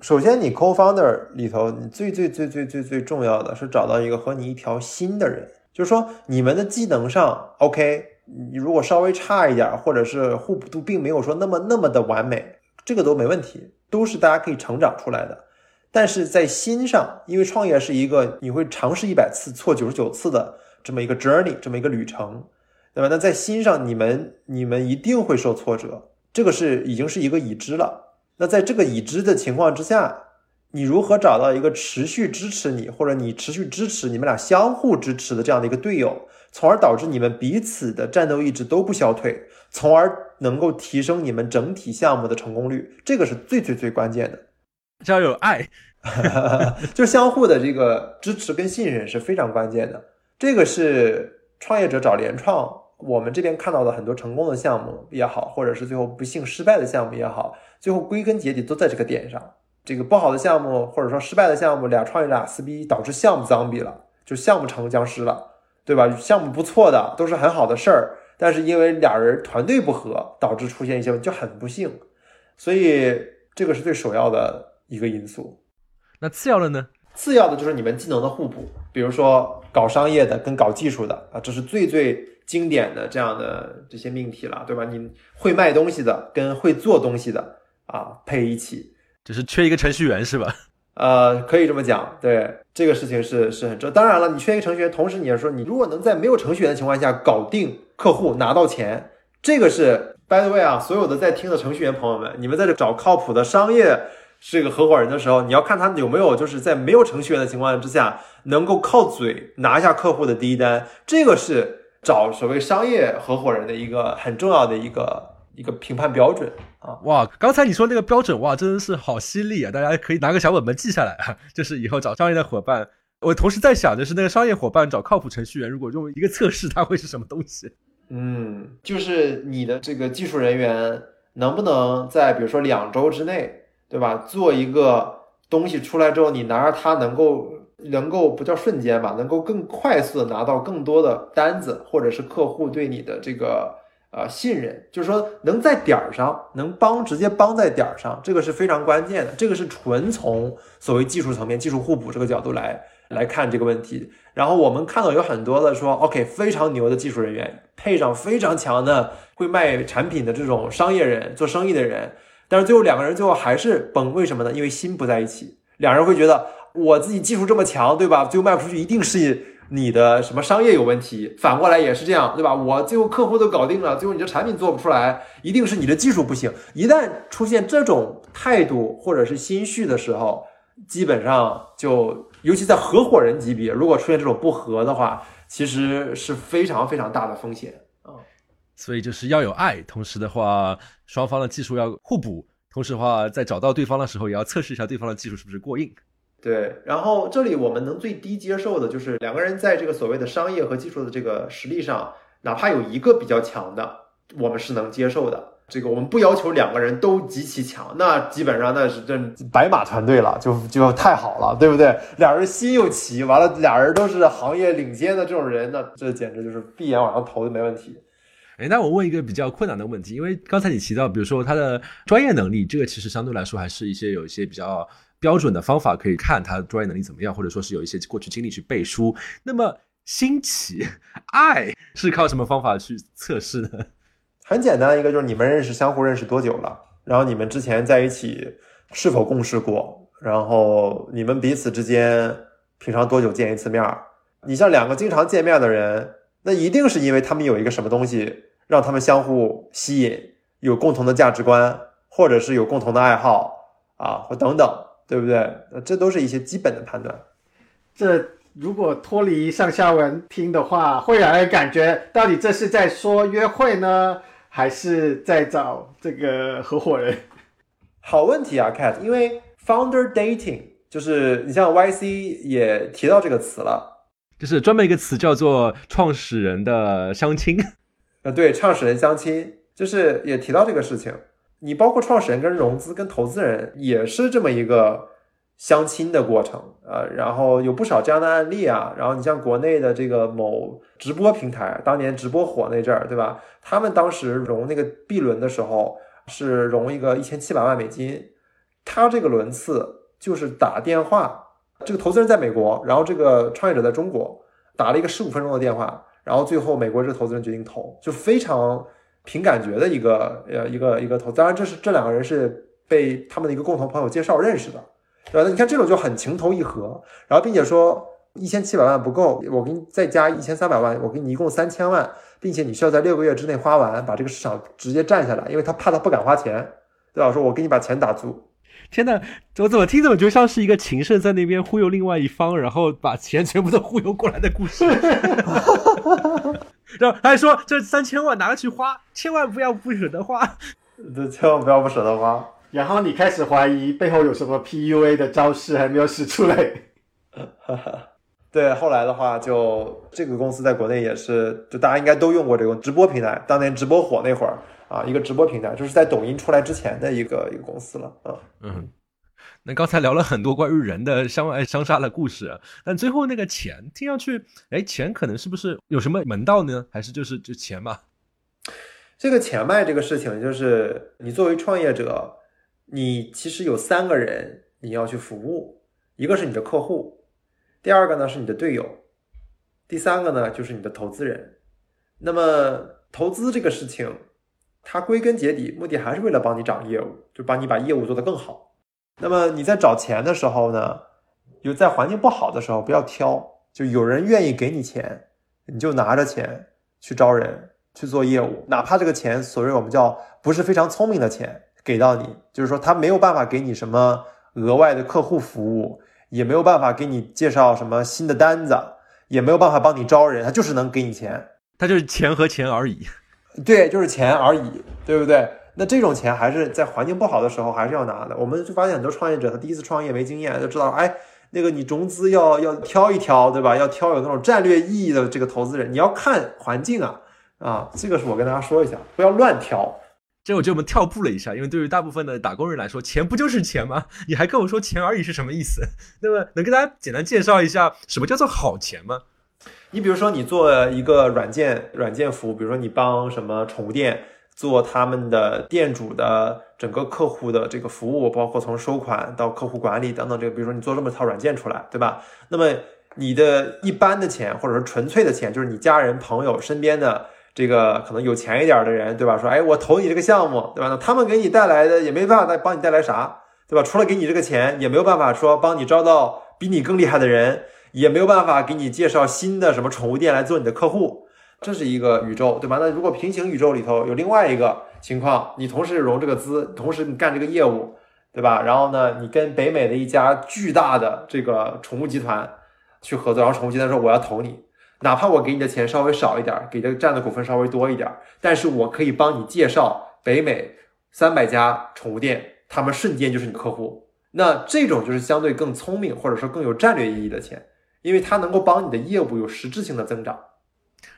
C: 首先，你 co-founder 里头，你最最最最最最重要的是找到一个和你一条心的人，就是说你们的技能上 OK，你如果稍微差一点，或者是互补度并没有说那么那么的完美，这个都没问题，都是大家可以成长出来的。但是在心上，因为创业是一个你会尝试一百次错九十九次的这么一个 journey，这么一个旅程，对吧？那在心上，你们你们一定会受挫折，这个是已经是一个已知了。那在这个已知的情况之下，你如何找到一个持续支持你，或者你持续支持你们俩相互支持的这样的一个队友，从而导致你们彼此的战斗意志都不消退，从而能够提升你们整体项目的成功率。这个是最最最关键的。
A: 要有爱，
C: 就相互的这个支持跟信任是非常关键的。这个是创业者找联创，我们这边看到的很多成功的项目也好，或者是最后不幸失败的项目也好，最后归根结底都在这个点上。这个不好的项目或者说失败的项目，俩创业者俩撕逼，导致项目脏逼了，就项目成僵尸了，对吧？项目不错的都是很好的事儿，但是因为俩人团队不合，导致出现一些，就很不幸。所以这个是最首要的一个因素。
A: 那次要的呢？
C: 次要的就是你们技能的互补，比如说搞商业的跟搞技术的啊，这是最最经典的这样的这些命题了，对吧？你会卖东西的跟会做东西的啊配一起。
A: 就是缺一个程序员是吧？
C: 呃，可以这么讲，对这个事情是是很重。当然了，你缺一个程序员，同时你要说，你如果能在没有程序员的情况下搞定客户拿到钱，这个是 by the way 啊，所有的在听的程序员朋友们，你们在这找靠谱的商业这个合伙人的时候，你要看他有没有就是在没有程序员的情况之下，能够靠嘴拿下客户的第一单，这个是找所谓商业合伙人的一个很重要的一个一个评判标准。啊
A: 哇！刚才你说那个标准哇，真的是好犀利啊！大家可以拿个小本本记下来啊，就是以后找商业的伙伴。我同时在想的是，那个商业伙伴找靠谱程序员，如果用一个测试，它会是什么东西？
C: 嗯，就是你的这个技术人员能不能在比如说两周之内，对吧？做一个东西出来之后，你拿着它能够能够不叫瞬间吧，能够更快速的拿到更多的单子，或者是客户对你的这个。呃，信任就是说能在点儿上能帮直接帮在点儿上，这个是非常关键的。这个是纯从所谓技术层面、技术互补这个角度来来看这个问题。然后我们看到有很多的说，OK，非常牛的技术人员配上非常强的会卖产品的这种商业人、做生意的人，但是最后两个人最后还是崩，为什么呢？因为心不在一起，两人会觉得我自己技术这么强，对吧？最后卖不出去，一定是。你的什么商业有问题，反过来也是这样，对吧？我最后客户都搞定了，最后你的产品做不出来，一定是你的技术不行。一旦出现这种态度或者是心绪的时候，基本上就，尤其在合伙人级别，如果出现这种不和的话，其实是非常非常大的风险啊。
A: 所以就是要有爱，同时的话，双方的技术要互补，同时的话，在找到对方的时候，也要测试一下对方的技术是不是过硬。
C: 对，然后这里我们能最低接受的就是两个人在这个所谓的商业和技术的这个实力上，哪怕有一个比较强的，我们是能接受的。这个我们不要求两个人都极其强，那基本上那是这白马团队了，就就太好了，对不对？俩人心又齐，完了俩人都是行业领先的这种人，那这简直就是闭眼往上投就没问题。
A: 哎，那我问一个比较困难的问题，因为刚才你提到，比如说他的专业能力，这个其实相对来说还是一些有一些比较。标准的方法可以看他专业能力怎么样，或者说是有一些过去经历去背书。那么兴起 爱是靠什么方法去测试呢？
C: 很简单，一个就是你们认识相互认识多久了，然后你们之前在一起是否共事过，然后你们彼此之间平常多久见一次面？你像两个经常见面的人，那一定是因为他们有一个什么东西让他们相互吸引，有共同的价值观，或者是有共同的爱好啊，或等等。对不对？这都是一些基本的判断。
B: 这如果脱离上下文听的话，会让人感觉到底这是在说约会呢，还是在找这个合伙人？
C: 好问题啊，Cat。因为 founder dating 就是你像 YC 也提到这个词了，
A: 就是专门一个词叫做创始人的相亲。
C: 呃，对，创始人相亲就是也提到这个事情。你包括创始人跟融资跟投资人也是这么一个相亲的过程啊，然后有不少这样的案例啊，然后你像国内的这个某直播平台，当年直播火那阵儿，对吧？他们当时融那个 B 轮的时候是融一个一千七百万美金，他这个轮次就是打电话，这个投资人在美国，然后这个创业者在中国，打了一个十五分钟的电话，然后最后美国这个投资人决定投，就非常。凭感觉的一个呃一个一个投，当然这是这两个人是被他们的一个共同朋友介绍认识的，对吧？那你看这种就很情投意合，然后并且说一千七百万不够，我给你再加一千三百万，我给你一共三千万，并且你需要在六个月之内花完，把这个市场直接占下来，因为他怕他不敢花钱，对吧？说我给你把钱打足，
A: 天呐，我怎么听怎么就像是一个情圣在那边忽悠另外一方，然后把钱全部都忽悠过来的故事。然后他还说这三千万拿去花，千万不要不舍得花。
C: 这千万不要不舍得花。
B: 然后你开始怀疑背后有什么 PUA 的招式还没有使出来。
C: 对，后来的话就这个公司在国内也是，就大家应该都用过这个直播平台。当年直播火那会儿啊，一个直播平台，就是在抖音出来之前的一个一个公司了啊。
A: 嗯，那刚才聊了很多关于人的相爱相杀的故事，但最后那个钱听上去，哎，钱可能是不是有什么门道呢？还是就是就钱嘛？
C: 这个钱脉这个事情，就是你作为创业者，你其实有三个人你要去服务，一个是你的客户。第二个呢是你的队友，第三个呢就是你的投资人。那么投资这个事情，它归根结底目的还是为了帮你涨业务，就帮你把业务做得更好。那么你在找钱的时候呢，有在环境不好的时候不要挑，就有人愿意给你钱，你就拿着钱去招人去做业务，哪怕这个钱所谓我们叫不是非常聪明的钱给到你，就是说他没有办法给你什么额外的客户服务。也没有办法给你介绍什么新的单子，也没有办法帮你招人，他就是能给你钱，
A: 他就是钱和钱而已。
C: 对，就是钱而已，对不对？那这种钱还是在环境不好的时候还是要拿的。我们就发现很多创业者，他第一次创业没经验，就知道，哎，那个你融资要要挑一挑，对吧？要挑有那种战略意义的这个投资人，你要看环境啊啊，这个是我跟大家说一下，不要乱挑。
A: 这我觉得我们跳步了一下，因为对于大部分的打工人来说，钱不就是钱吗？你还跟我说钱而已是什么意思？那么能跟大家简单介绍一下什么叫做好钱吗？
C: 你比如说你做一个软件软件服务，比如说你帮什么宠物店做他们的店主的整个客户的这个服务，包括从收款到客户管理等等，这个比如说你做这么一套软件出来，对吧？那么你的一般的钱或者说纯粹的钱，就是你家人朋友身边的。这个可能有钱一点的人，对吧？说，哎，我投你这个项目，对吧？那他们给你带来的也没办法再帮你带来啥，对吧？除了给你这个钱，也没有办法说帮你招到比你更厉害的人，也没有办法给你介绍新的什么宠物店来做你的客户。这是一个宇宙，对吧？那如果平行宇宙里头有另外一个情况，你同时融这个资，同时你干这个业务，对吧？然后呢，你跟北美的一家巨大的这个宠物集团去合作，然后宠物集团说我要投你。哪怕我给你的钱稍微少一点，给的占的股份稍微多一点，但是我可以帮你介绍北美三百家宠物店，他们瞬间就是你客户。那这种就是相对更聪明，或者说更有战略意义的钱，因为它能够帮你的业务有实质性的增长。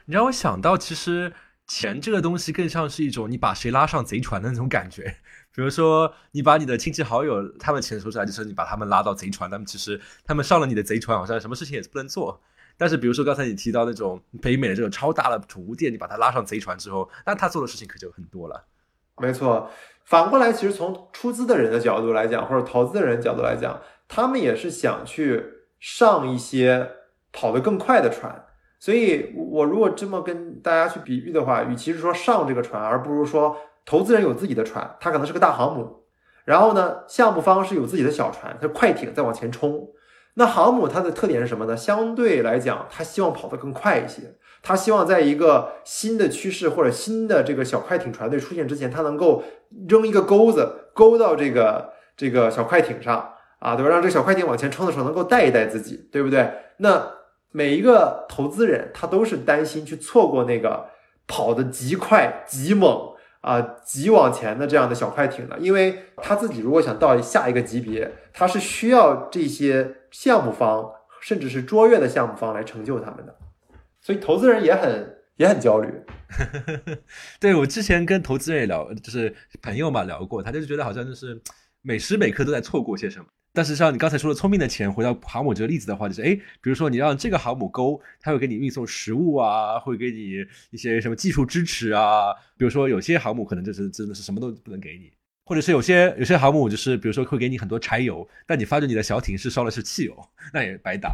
A: 你让我想到，其实钱这个东西更像是一种你把谁拉上贼船的那种感觉。比如说，你把你的亲戚好友他们钱收出来，就是你把他们拉到贼船，他们其实他们上了你的贼船，好像什么事情也是不能做。但是，比如说刚才你提到那种北美的这种超大的宠物店，你把它拉上贼船之后，那他做的事情可就很多了。
C: 没错，反过来，其实从出资的人的角度来讲，或者投资的人角度来讲，他们也是想去上一些跑得更快的船。所以，我如果这么跟大家去比喻的话，与其是说上这个船，而不如说投资人有自己的船，他可能是个大航母，然后呢，项目方是有自己的小船，它快艇在往前冲。那航母它的特点是什么呢？相对来讲，它希望跑得更快一些。它希望在一个新的趋势或者新的这个小快艇船队出现之前，它能够扔一个钩子，勾到这个这个小快艇上啊，对吧？让这个小快艇往前冲的时候能够带一带自己，对不对？那每一个投资人他都是担心去错过那个跑得极快极猛。啊，极往前的这样的小快艇的，因为他自己如果想到下一个级别，他是需要这些项目方，甚至是卓越的项目方来成就他们的，所以投资人也很也很焦虑。
A: 对我之前跟投资人也聊，就是朋友嘛聊过，他就觉得好像就是每时每刻都在错过些什么。但是像你刚才说的，聪明的钱，回到航母这个例子的话，就是哎，比如说你让这个航母勾，它会给你运送食物啊，会给你一些什么技术支持啊。比如说有些航母可能就是真的是什么都不能给你，或者是有些有些航母就是比如说会给你很多柴油，但你发觉你的小艇是烧的是汽油，那也白搭。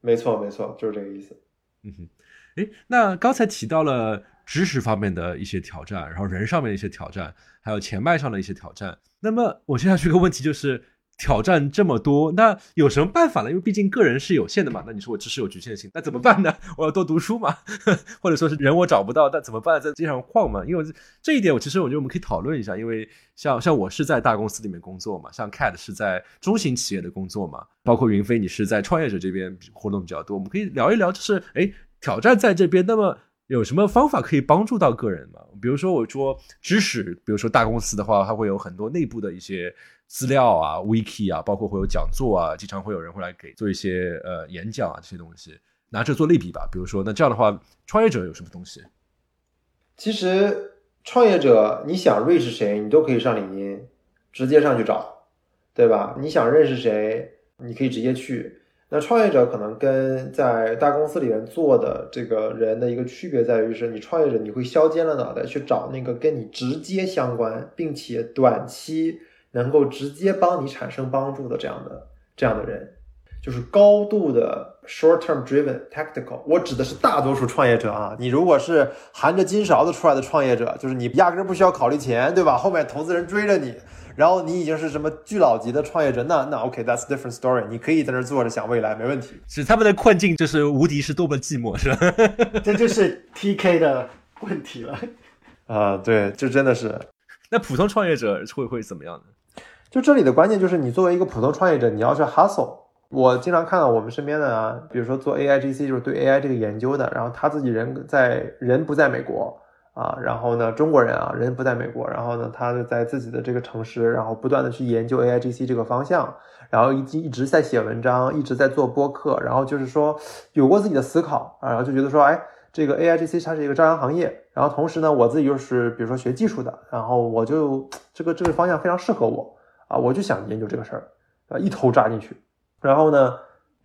C: 没错，没错，就是这个意思。
A: 嗯哼，哎，那刚才提到了知识方面的一些挑战，然后人上面的一些挑战，还有钱脉上的一些挑战。那么我接下去一个问题就是。挑战这么多，那有什么办法呢？因为毕竟个人是有限的嘛。那你说我知识有局限性，那怎么办呢？我要多读书嘛，或者说是人我找不到，那怎么办？在街上晃嘛。因为这一点，我其实我觉得我们可以讨论一下。因为像像我是在大公司里面工作嘛，像 Cat 是在中型企业的工作嘛，包括云飞你是在创业者这边活动比较多，我们可以聊一聊，就是哎，挑战在这边，那么。有什么方法可以帮助到个人吗？比如说，我说知识，比如说大公司的话，它会有很多内部的一些资料啊、wiki 啊，包括会有讲座啊，经常会有人会来给做一些呃演讲啊这些东西。拿这做类比吧，比如说，那这样的话，创业者有什么东西？
C: 其实，创业者你想认识谁，你都可以上领英，直接上去找，对吧？你想认识谁，你可以直接去。那创业者可能跟在大公司里面做的这个人的一个区别在于，是你创业者你会削尖了脑袋去找那个跟你直接相关，并且短期能够直接帮你产生帮助的这样的这样的人，就是高度的 short term driven tactical。我指的是大多数创业者啊，你如果是含着金勺子出来的创业者，就是你压根不需要考虑钱，对吧？后面投资人追着你。然后你已经是什么巨老级的创业者，那那 OK，that's different story。你可以在那坐着想未来，没问题。
A: 是他们的困境就是无敌是多么寂寞，是吧？
B: 这就是 TK 的问题了。
C: 啊，对，这真的是。
A: 那普通创业者会会怎么样呢？
C: 就这里的关键就是你作为一个普通创业者，你要去 hustle。我经常看到我们身边的啊，比如说做 AIGC，就是对 AI 这个研究的，然后他自己人在人不在美国。啊，然后呢，中国人啊，人不在美国，然后呢，他就在自己的这个城市，然后不断的去研究 A I G C 这个方向，然后一一直在写文章，一直在做播客，然后就是说有过自己的思考啊，然后就觉得说，哎，这个 A I G C 它是一个朝阳行业，然后同时呢，我自己又是比如说学技术的，然后我就这个这个方向非常适合我啊，我就想研究这个事儿啊，一头扎进去，然后呢，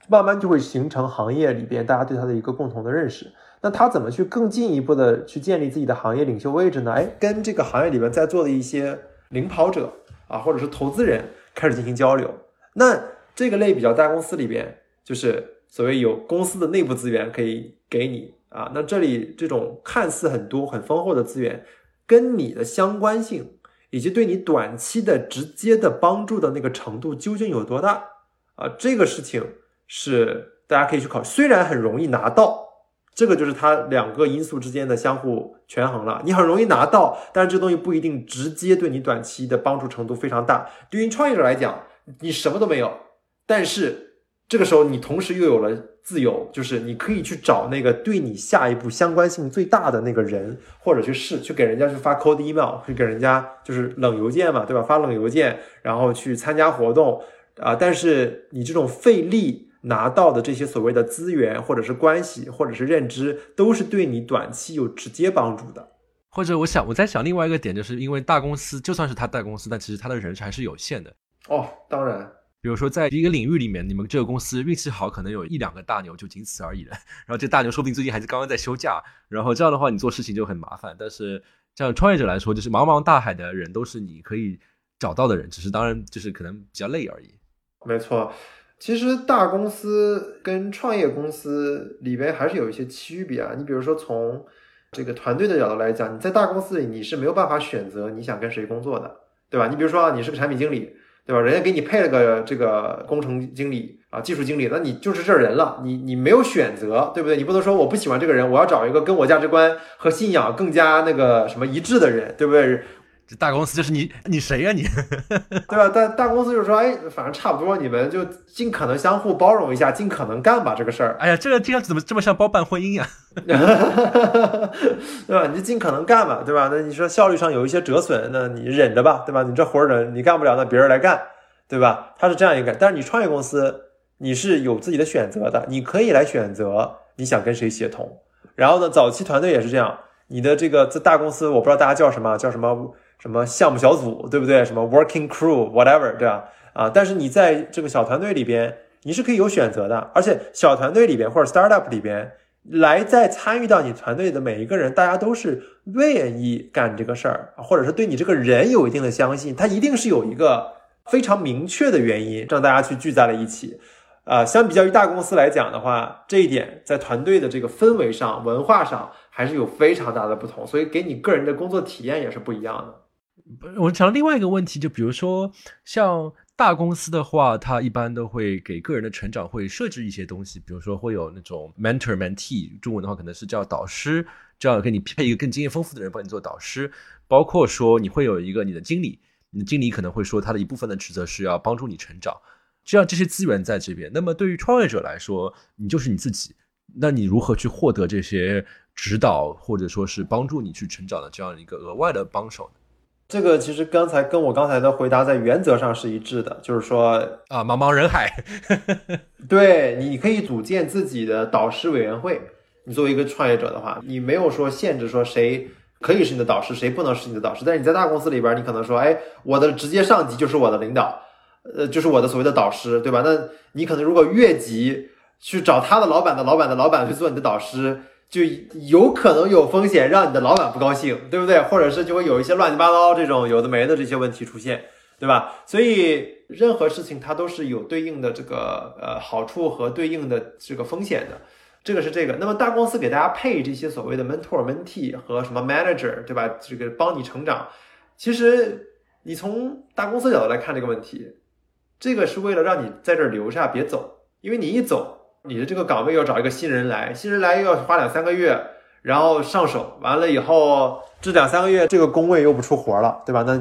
C: 慢慢就会形成行业里边大家对它的一个共同的认识。那他怎么去更进一步的去建立自己的行业领袖位置呢？哎，跟这个行业里面在做的一些领跑者啊，或者是投资人开始进行交流。那这个类比较大公司里边，就是所谓有公司的内部资源可以给你啊。那这里这种看似很多很丰厚的资源，跟你的相关性以及对你短期的直接的帮助的那个程度究竟有多大啊？这个事情是大家可以去考虑。虽然很容易拿到。这个就是它两个因素之间的相互权衡了。你很容易拿到，但是这东西不一定直接对你短期的帮助程度非常大。对于创业者来讲，你什么都没有，但是这个时候你同时又有了自由，就是你可以去找那个对你下一步相关性最大的那个人，或者去试，去给人家去发 cold email，去给人家就是冷邮件嘛，对吧？发冷邮件，然后去参加活动啊。但是你这种费力。拿到的这些所谓的资源，或者是关系，或者是认知，都是对你短期有直接帮助的。
A: 或者，我想我在想另外一个点，就是因为大公司就算是他大公司，但其实他的人还是有限的。
C: 哦，当然，
A: 比如说在一个领域里面，你们这个公司运气好，可能有一两个大牛，就仅此而已了。然后这大牛说不定最近还是刚刚在休假，然后这样的话你做事情就很麻烦。但是像创业者来说，就是茫茫大海的人都是你可以找到的人，只是当然就是可能比较累而已。
C: 没错。其实大公司跟创业公司里边还是有一些区别啊。你比如说从这个团队的角度来讲，你在大公司里你是没有办法选择你想跟谁工作的，对吧？你比如说啊，你是个产品经理，对吧？人家给你配了个这个工程经理啊、技术经理，那你就是这人了，你你没有选择，对不对？你不能说我不喜欢这个人，我要找一个跟我价值观和信仰更加那个什么一致的人，对不对？
A: 大公司就是你，你谁呀你，
C: 对吧？但大公司就是说，哎，反正差不多，你们就尽可能相互包容一下，尽可能干吧这个事儿。
A: 哎呀，这个听上去怎么这么像包办婚姻呀？
C: 对吧？你就尽可能干吧，对吧？那你说效率上有一些折损，那你忍着吧，对吧？你这活儿忍，你干不了，那别人来干，对吧？他是这样一个，但是你创业公司，你是有自己的选择的，你可以来选择你想跟谁协同。然后呢，早期团队也是这样，你的这个在大公司，我不知道大家叫什么，叫什么？什么项目小组，对不对？什么 working crew，whatever，对吧？啊，但是你在这个小团队里边，你是可以有选择的，而且小团队里边或者 startup 里边来在参与到你团队的每一个人，大家都是愿意干这个事儿，或者是对你这个人有一定的相信，他一定是有一个非常明确的原因让大家去聚在了一起。啊，相比较于大公司来讲的话，这一点在团队的这个氛围上、文化上还是有非常大的不同，所以给你个人的工作体验也是不一样的。
A: 我想另外一个问题，就比如说像大公司的话，它一般都会给个人的成长会设置一些东西，比如说会有那种 mentor mentee，中文的话可能是叫导师，这样给你匹配一个更经验丰富的人帮你做导师。包括说你会有一个你的经理，你的经理可能会说他的一部分的职责是要帮助你成长，这样这些资源在这边。那么对于创业者来说，你就是你自己，那你如何去获得这些指导或者说是帮助你去成长的这样一个额外的帮手呢？
C: 这个其实刚才跟我刚才的回答在原则上是一致的，就是说
A: 啊，茫茫人海，
C: 对，你可以组建自己的导师委员会。你作为一个创业者的话，你没有说限制说谁可以是你的导师，谁不能是你的导师。但是你在大公司里边，你可能说，哎，我的直接上级就是我的领导，呃，就是我的所谓的导师，对吧？那你可能如果越级去找他的老板的老板的老板去做你的导师。就有可能有风险让你的老板不高兴，对不对？或者是就会有一些乱七八糟这种有的没的这些问题出现，对吧？所以任何事情它都是有对应的这个呃好处和对应的这个风险的，这个是这个。那么大公司给大家配这些所谓的 mentor、mentee 和什么 manager，对吧？这个帮你成长，其实你从大公司角度来看这个问题，这个是为了让你在这儿留下别走，因为你一走。你的这个岗位要找一个新人来，新人来又要花两三个月，然后上手完了以后，这两三个月这个工位又不出活了，对吧？那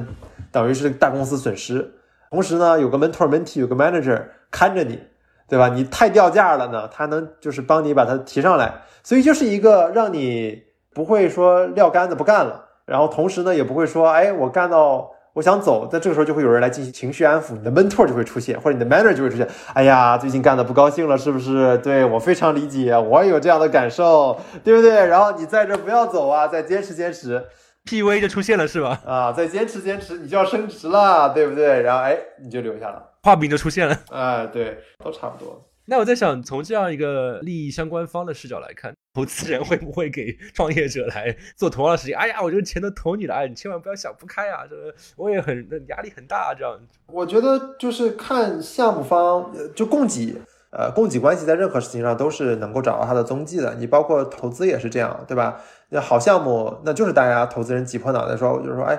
C: 等于是大公司损失。同时呢，有个 mentor、mentee，有个 manager 看着你，对吧？你太掉价了呢，他能就是帮你把它提上来，所以就是一个让你不会说撂杆子不干了，然后同时呢也不会说，哎，我干到。我想走，在这个时候就会有人来进行情绪安抚，你的 mentor 就会出现，或者你的 manager 就会出现。哎呀，最近干的不高兴了，是不是？对我非常理解，我也有这样的感受，对不对？然后你在这不要走啊，再坚持坚持
A: ，P V 就出现了是吧？
C: 啊，再坚持坚持，你就要升职了，对不对？然后哎，你就留下了，
A: 画饼就出现了。
C: 哎，对，都差不多。
A: 那我在想，从这样一个利益相关方的视角来看，投资人会不会给创业者来做同样的事情？哎呀，我这个钱都投你了，哎，你千万不要想不开啊！这个我也很压力很大，这样。
C: 我觉得就是看项目方，就供给，呃，供给关系在任何事情上都是能够找到它的踪迹的。你包括投资也是这样，对吧？那好项目，那就是大家投资人挤破脑袋说，就是说，哎，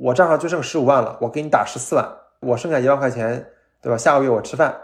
C: 我账上就剩十五万了，我给你打十四万，我剩下一万块钱，对吧？下个月我吃饭。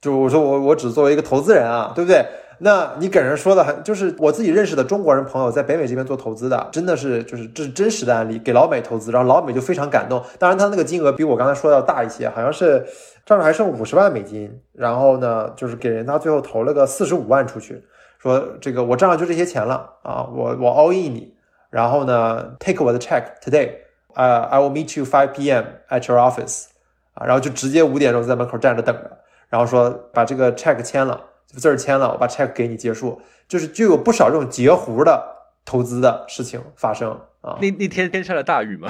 C: 就我说我我只作为一个投资人啊，对不对？那你给人说的很，就是我自己认识的中国人朋友在北美这边做投资的，真的是就是这是真实的案例，给老美投资，然后老美就非常感动。当然他那个金额比我刚才说的要大一些，好像是账上还剩五十万美金，然后呢就是给人他最后投了个四十五万出去，说这个我账上就这些钱了啊，我我 all in 你，然后呢 take 我的 check today，呃 I will meet you five p.m. at your office，啊，然后就直接五点钟在门口站着等着。然后说把这个 check 签了，字儿签了，我把 check 给你结束，就是就有不少这种截胡的投资的事情发生啊。
A: 那那天天下了大雨吗？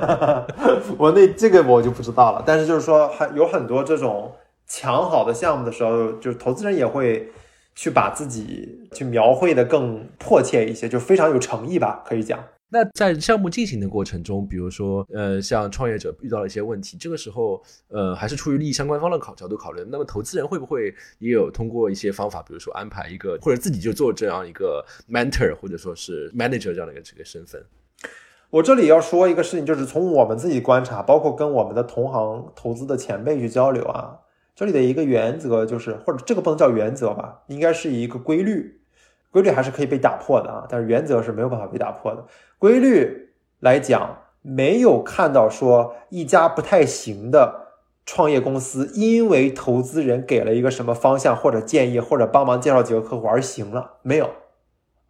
C: 我那这个我就不知道了。但是就是说，还有很多这种抢好的项目的时候，就是投资人也会去把自己去描绘的更迫切一些，就非常有诚意吧，可以讲。
A: 那在项目进行的过程中，比如说，呃，像创业者遇到了一些问题，这个时候，呃，还是出于利益相关方的考角度考虑。那么，投资人会不会也有通过一些方法，比如说安排一个，或者自己就做这样一个 mentor，或者说是 manager 这样的一个这个身份？
C: 我这里要说一个事情，就是从我们自己观察，包括跟我们的同行投资的前辈去交流啊，这里的一个原则就是，或者这个不能叫原则吧，应该是一个规律。规律还是可以被打破的啊，但是原则是没有办法被打破的。规律来讲，没有看到说一家不太行的创业公司，因为投资人给了一个什么方向或者建议，或者帮忙介绍几个客户而行了，没有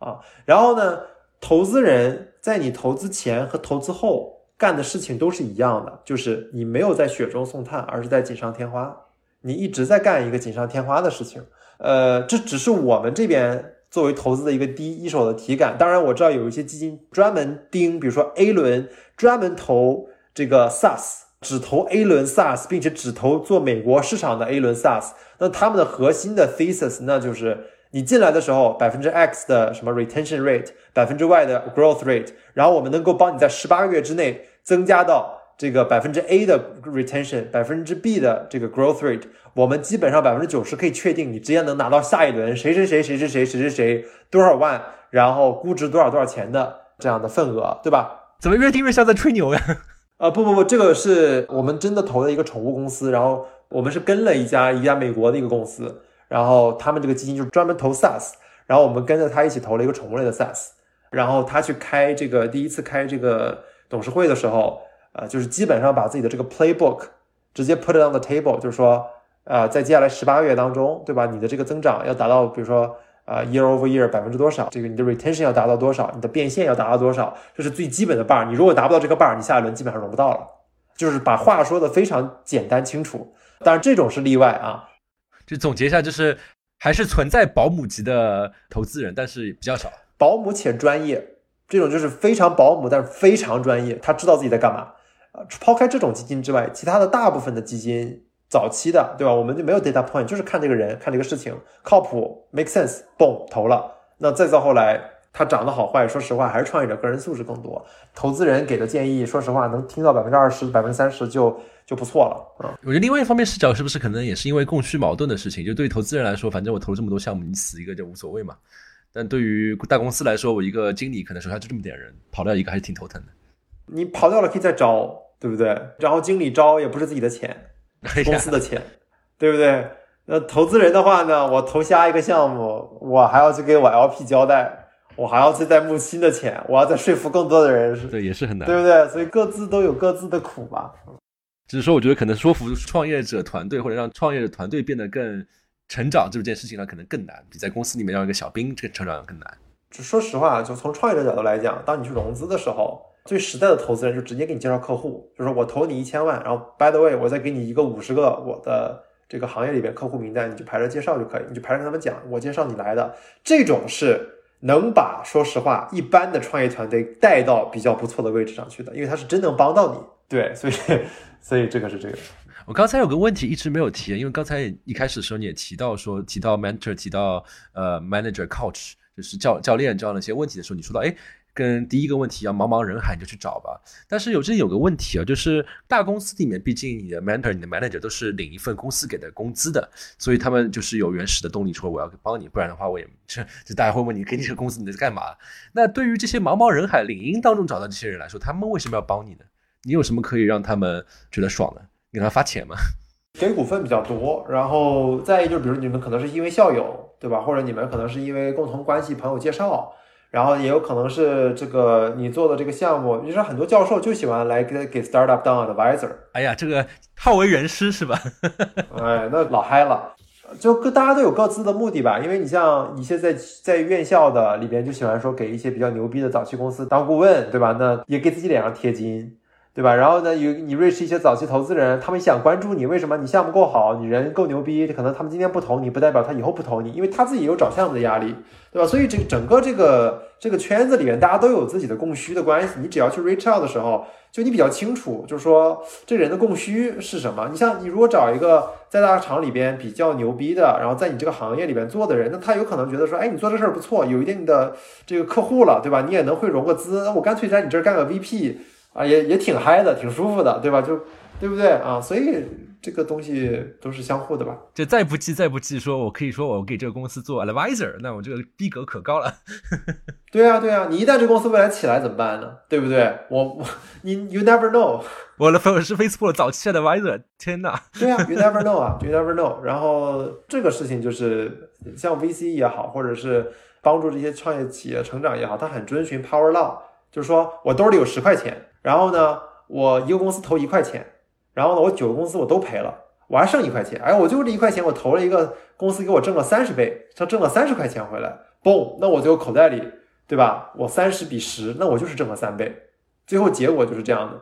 C: 啊。然后呢，投资人在你投资前和投资后干的事情都是一样的，就是你没有在雪中送炭，而是在锦上添花。你一直在干一个锦上添花的事情。呃，这只是我们这边。作为投资的一个第一手的体感，当然我知道有一些基金专门盯，比如说 A 轮专门投这个 SaaS，只投 A 轮 SaaS，并且只投做美国市场的 A 轮 SaaS。那他们的核心的 thesis，那就是你进来的时候百分之 X 的什么 retention rate，百分之 Y 的 growth rate，然后我们能够帮你在十八个月之内增加到这个百分之 A 的 retention，百分之 B 的这个 growth rate。我们基本上百分之九十可以确定，你直接能拿到下一轮谁谁谁谁谁谁谁谁谁多少万，然后估值多少多少钱的这样的份额，对吧？
A: 怎么越听越像在吹牛呀？
C: 啊，不不不，这个是我们真的投的一个宠物公司，然后我们是跟了一家一家美国的一个公司，然后他们这个基金就是专门投 SaaS，然后我们跟着他一起投了一个宠物类的 SaaS，然后他去开这个第一次开这个董事会的时候，呃，就是基本上把自己的这个 playbook 直接 put it on the table，就是说，呃，在接下来十八个月当中，对吧？你的这个增长要达到，比如说。啊，year over year 百分之多少？这个你的 retention 要达到多少？你的变现要达到多少？这是最基本的 bar。你如果达不到这个 bar，你下一轮基本上融不到了。就是把话说的非常简单清楚。当然这种是例外啊。
A: 就总结一下，就是还是存在保姆级的投资人，但是比较少。
C: 保姆且专业，这种就是非常保姆，但是非常专业，他知道自己在干嘛。呃，抛开这种基金之外，其他的大部分的基金。早期的，对吧？我们就没有 data point，就是看这个人，看这个事情靠谱，make sense，嘣投了。那再到后来，它涨得好坏，说实话还是创业者个人素质更多。投资人给的建议，说实话能听到百分之二十、百分之三十就就不错了。嗯，
A: 我觉得另外一方面视角是不是可能也是因为供需矛盾的事情？就对于投资人来说，反正我投了这么多项目，你死一个就无所谓嘛。但对于大公司来说，我一个经理可能手下就这么点人，跑掉一个还是挺头疼的。
C: 你跑掉了可以再招，对不对？然后经理招也不是自己的钱。公司的钱，对不对？那投资人的话呢？我投下一个项目，我还要去给我 LP 交代，我还要去再募新的钱，我要再说服更多的人，
A: 对，也是很难，
C: 对不对？所以各自都有各自的苦吧。
A: 只是说，我觉得可能说服创业者团队或者让创业者团队变得更成长这件事情上，可能更难，比在公司里面让一个小兵这个成长要更难。
C: 就说实话，就从创业者角度来讲，当你去融资的时候。最实在的投资人就直接给你介绍客户，就是我投你一千万，然后 by the way，我再给你一个五十个我的这个行业里边客户名单，你就排着介绍就可以，你就排着跟他们讲，我介绍你来的，这种是能把说实话一般的创业团队带到比较不错的位置上去的，因为他是真能帮到你。对，所以所以这个是这个。
A: 我刚才有个问题一直没有提，因为刚才一开始的时候你也提到说提到 mentor，提到呃 manager coach，就是教教练这样的一些问题的时候，你说到哎。跟第一个问题要，茫茫人海你就去找吧。但是有这有个问题啊，就是大公司里面，毕竟你的 mentor、你的 manager 都是领一份公司给的工资的，所以他们就是有原始的动力说我要帮你，不然的话我也这就大家会问你，给你这个工资你在干嘛？那对于这些茫茫人海领英当中找到这些人来说，他们为什么要帮你呢？你有什么可以让他们觉得爽的？给他发钱吗？
C: 给股份比较多，然后再一就比如你们可能是因为校友，对吧？或者你们可能是因为共同关系、朋友介绍。然后也有可能是这个你做的这个项目，你说很多教授就喜欢来给给 startup 当 advisor。
A: 哎呀，这个好为人师是吧？
C: 哎，那老嗨了，就各大家都有各自的目的吧。因为你像一些在在院校的里边，就喜欢说给一些比较牛逼的早期公司当顾问，对吧？那也给自己脸上贴金。对吧？然后呢，有你 reach 一些早期投资人，他们想关注你，为什么？你项目够好，你人够牛逼，可能他们今天不投你，不代表他以后不投你，因为他自己有找项目的压力，对吧？所以这整个这个这个圈子里面，大家都有自己的供需的关系。你只要去 reach out 的时候，就你比较清楚，就是说这人的供需是什么。你像你如果找一个在大厂里边比较牛逼的，然后在你这个行业里边做的人，那他有可能觉得说，哎，你做这事儿不错，有一定的这个客户了，对吧？你也能会融个资，那我干脆在你这儿干个 VP。啊，也也挺嗨的，挺舒服的，对吧？就对不对啊？所以这个东西都是相互的吧。
A: 就再不济，再不济，说我可以说我给这个公司做 advisor，那我这个逼格可高了。
C: 对啊，对啊，你一旦这公司未来起来怎么办呢？对不对？我我你 you never know，
A: 我的我是 Facebook 早期的 advisor，天哪！
C: 对啊，you never know 啊，you never know。然后这个事情就是像 VC 也好，或者是帮助这些创业企业成长也好，它很遵循 power law，就是说我兜里有十块钱。然后呢，我一个公司投一块钱，然后呢，我九个公司我都赔了，我还剩一块钱。哎，我就这一块钱，我投了一个公司，给我挣了三十倍，他挣了三十块钱回来，嘣，那我就口袋里，对吧？我三十比十，那我就是挣了三倍，最后结果就是这样的。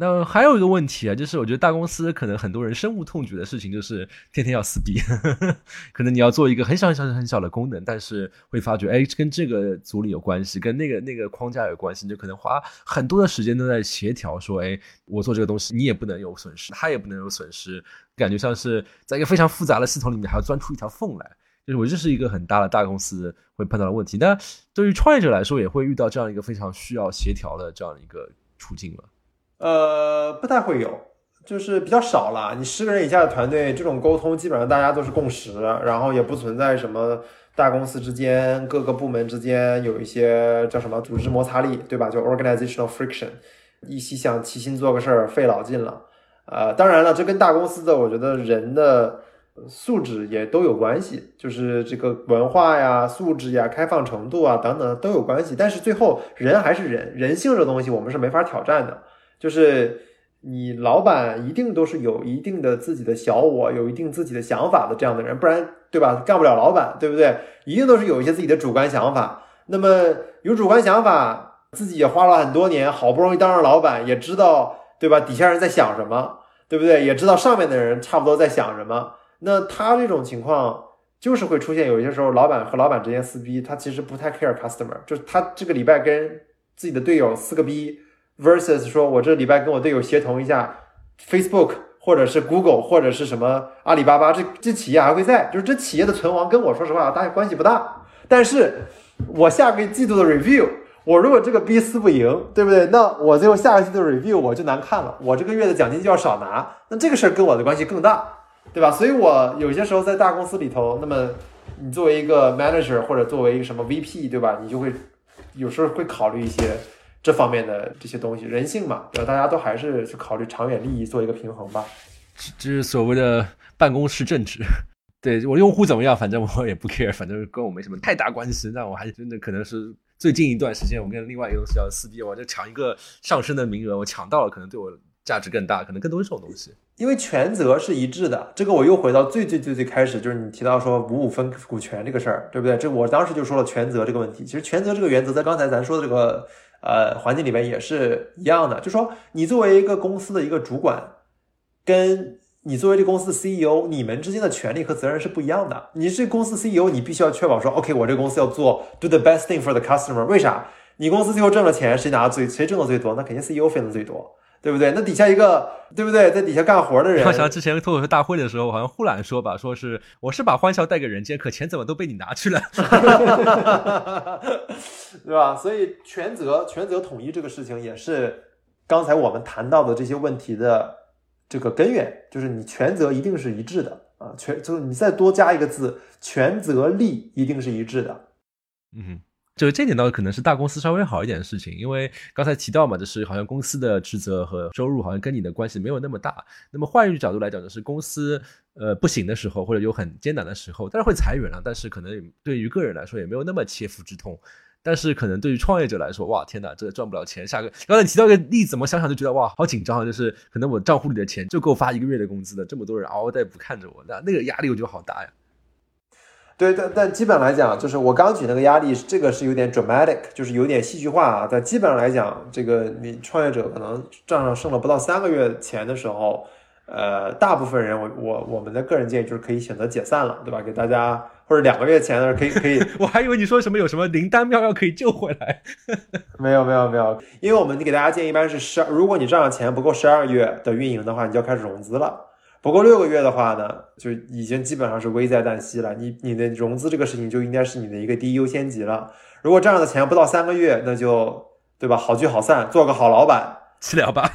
A: 那还有一个问题啊，就是我觉得大公司可能很多人深恶痛绝的事情就是天天要撕逼，可能你要做一个很小很小很小的功能，但是会发觉哎跟这个组里有关系，跟那个那个框架有关系，你就可能花很多的时间都在协调，说哎我做这个东西你也不能有损失，他也不能有损失，感觉像是在一个非常复杂的系统里面还要钻出一条缝来，就是我这是一个很大的大公司会碰到的问题。那对于创业者来说，也会遇到这样一个非常需要协调的这样一个处境了。
C: 呃，不太会有，就是比较少了。你十个人以下的团队，这种沟通基本上大家都是共识，然后也不存在什么大公司之间各个部门之间有一些叫什么组织摩擦力，对吧？就 organizational friction。一心想齐心做个事儿，费老劲了。呃，当然了，这跟大公司的我觉得人的素质也都有关系，就是这个文化呀、素质呀、开放程度啊等等都有关系。但是最后人还是人，人性这东西我们是没法挑战的。就是你老板一定都是有一定的自己的小我，有一定自己的想法的这样的人，不然对吧？干不了老板，对不对？一定都是有一些自己的主观想法。那么有主观想法，自己也花了很多年，好不容易当上老板，也知道对吧？底下人在想什么，对不对？也知道上面的人差不多在想什么。那他这种情况就是会出现，有些时候老板和老板之间撕逼，他其实不太 care customer，就是他这个礼拜跟自己的队友撕个逼，versus 说我这礼拜跟我队友协同一下 Facebook 或者是 Google 或者是什么阿里巴巴，这这企业还会在，就是这企业的存亡跟我说实话大关系不大，但是。我下个季度的 review，我如果这个 B 撕不赢，对不对？那我最后下个季度 review 我就难看了，我这个月的奖金就要少拿，那这个事儿跟我的关系更大，对吧？所以我有些时候在大公司里头，那么你作为一个 manager 或者作为一个什么 VP，对吧？你就会有时候会考虑一些这方面的这些东西，人性嘛，对吧？大家都还是去考虑长远利益，做一个平衡吧。
A: 这是所谓的办公室政治。对我用户怎么样，反正我也不 care，反正跟我没什么太大关系。那我还是真的可能是最近一段时间，我跟另外一个公司要撕逼，我就抢一个上升的名额，我抢到了，可能对我价值更大，可能更多这种东西。
C: 因为权责是一致的，这个我又回到最最最最开始，就是你提到说五五分股权这个事儿，对不对？这我当时就说了权责这个问题。其实权责这个原则在刚才咱说的这个呃环境里面也是一样的，就说你作为一个公司的一个主管，跟你作为这公司的 CEO，你们之间的权利和责任是不一样的。你是公司 CEO，你必须要确保说，OK，我这个公司要做 do the best thing for the customer。为啥？你公司最后挣了钱，谁拿最，谁挣的最多？那肯定 CEO 分的最多，对不对？那底下一个，对不对？在底下干活的人，
A: 我想之前脱口秀大会的时候，好像忽然说吧，说是我是把欢笑带给人间，可钱怎么都被你拿去了，
C: 对吧？所以权责权责统一这个事情，也是刚才我们谈到的这些问题的。这个根源就是你权责一定是一致的啊，权就是你再多加一个字，权责利一定是一致的。
A: 嗯，就这点倒可能是大公司稍微好一点的事情，因为刚才提到嘛，就是好像公司的职责和收入好像跟你的关系没有那么大。那么换一个角度来讲，就是公司呃不行的时候，或者有很艰难的时候，当然会裁员了，但是可能对于个人来说也没有那么切肤之痛。但是可能对于创业者来说，哇，天哪，这赚不了钱。下个刚才提到一个例子，我想想就觉得哇，好紧张啊！就是可能我账户里的钱就够发一个月的工资的，这么多人嗷嗷待哺看着我，那那个压力我就好大呀。
C: 对，但但基本来讲，就是我刚举那个压力，这个是有点 dramatic，就是有点戏剧化啊。但基本上来讲，这个你创业者可能账上剩了不到三个月钱的时候，呃，大部分人，我我我们的个人建议就是可以选择解散了，对吧？给大家。或者两个月前的可以可以，
A: 我还以为你说什么有什么灵丹妙药可以救回来，
C: 没有没有没有，因为我们给大家建议一般是十，如果你账上钱不够十二个月的运营的话，你就要开始融资了。不够六个月的话呢，就已经基本上是危在旦夕了。你你的融资这个事情就应该是你的一个第一优先级了。如果这样的钱不到三个月，那就对吧？好聚好散，做个好老板，
A: 去了吧。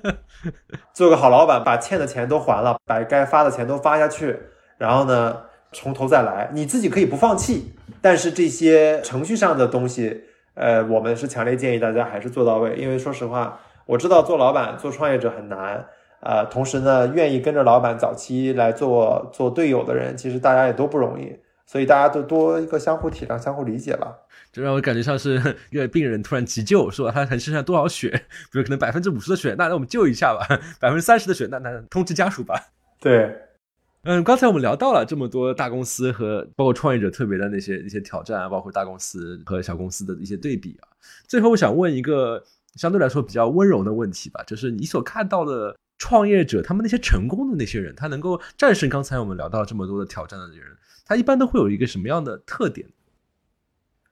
C: 做个好老板，把欠的钱都还了，把该发的钱都发下去，然后呢？从头再来，你自己可以不放弃，但是这些程序上的东西，呃，我们是强烈建议大家还是做到位。因为说实话，我知道做老板、做创业者很难，呃，同时呢，愿意跟着老板早期来做做队友的人，其实大家也都不容易，所以大家都多一个相互体谅、相互理解吧。
A: 就让我感觉像是一个病人突然急救，说他还剩下多少血，比如可能百分之五十的血，那那我们救一下吧；百分之三十的血，那那通知家属吧。
C: 对。
A: 嗯，刚才我们聊到了这么多大公司和包括创业者特别的那些一些挑战啊，包括大公司和小公司的一些对比啊。最后，我想问一个相对来说比较温柔的问题吧，就是你所看到的创业者，他们那些成功的那些人，他能够战胜刚才我们聊到这么多的挑战的人，他一般都会有一个什么样的特点？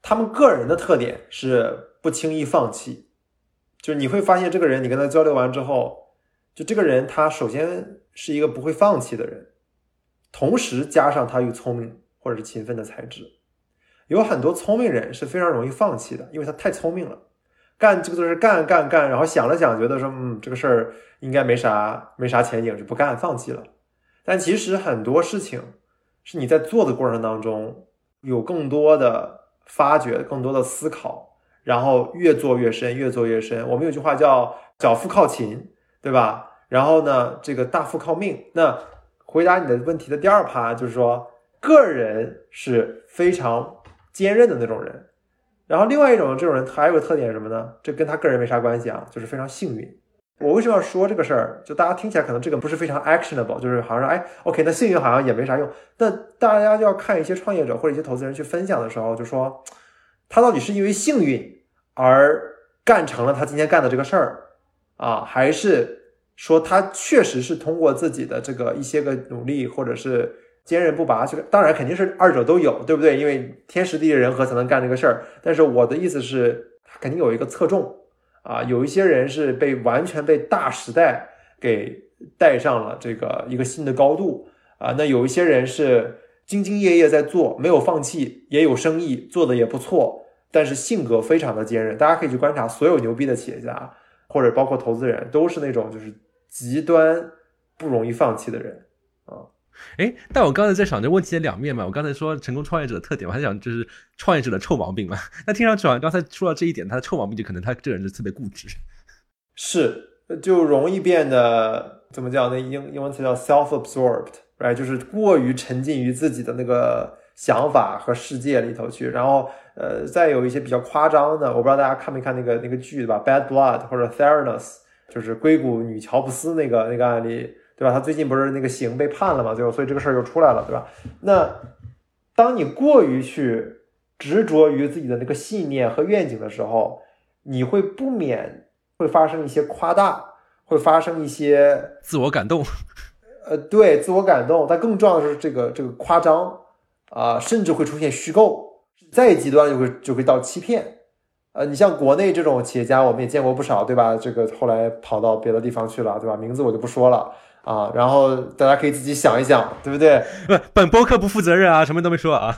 C: 他们个人的特点是不轻易放弃，就是你会发现这个人，你跟他交流完之后，就这个人他首先是一个不会放弃的人。同时加上他又聪明或者是勤奋的才智，有很多聪明人是非常容易放弃的，因为他太聪明了，干这个都是干干干，然后想了想，觉得说嗯这个事儿应该没啥没啥前景，就不干放弃了。但其实很多事情是你在做的过程当中有更多的发掘、更多的思考，然后越做越深，越做越深。我们有句话叫“小富靠勤”，对吧？然后呢，这个大富靠命。那回答你的问题的第二趴就是说，个人是非常坚韧的那种人。然后另外一种这种人还有个特点是什么呢？这跟他个人没啥关系啊，就是非常幸运。我为什么要说这个事儿？就大家听起来可能这个不是非常 actionable，就是好像说，哎，OK，那幸运好像也没啥用。那大家就要看一些创业者或者一些投资人去分享的时候，就说他到底是因为幸运而干成了他今天干的这个事儿啊，还是说他确实是通过自己的这个一些个努力，或者是坚韧不拔？这个当然肯定是二者都有，对不对？因为天时地利人和才能干这个事儿。但是我的意思是，他肯定有一个侧重。啊，有一些人是被完全被大时代给带上了这个一个新的高度啊，那有一些人是兢兢业业在做，没有放弃，也有生意做的也不错，但是性格非常的坚韧。大家可以去观察所有牛逼的企业家或者包括投资人，都是那种就是极端不容易放弃的人。
A: 哎，但我刚才在想这问题的两面嘛。我刚才说成功创业者的特点，我还想就是创业者的臭毛病嘛。那听上去好像刚才说到这一点，他的臭毛病就可能他这个人就特别固执，
C: 是就容易变得怎么讲？那英英文词叫 self-absorbed，right？就是过于沉浸于自己的那个想法和世界里头去。然后呃，再有一些比较夸张的，我不知道大家看没看那个那个剧对吧？Bad Blood 或者 Theranos，就是硅谷女乔布斯那个那个案例。对吧？他最近不是那个刑被判了嘛？最后，所以这个事儿就出来了，对吧？那当你过于去执着于自己的那个信念和愿景的时候，你会不免会发生一些夸大，会发生一些
A: 自我感动。
C: 呃，对，自我感动。但更重要的是这个这个夸张啊，甚至会出现虚构，再极端就会就会到欺骗。呃，你像国内这种企业家，我们也见过不少，对吧？这个后来跑到别的地方去了，对吧？名字我就不说了。啊，然后大家可以自己想一想，对不对？
A: 不，本播客不负责任啊，什么都没说啊，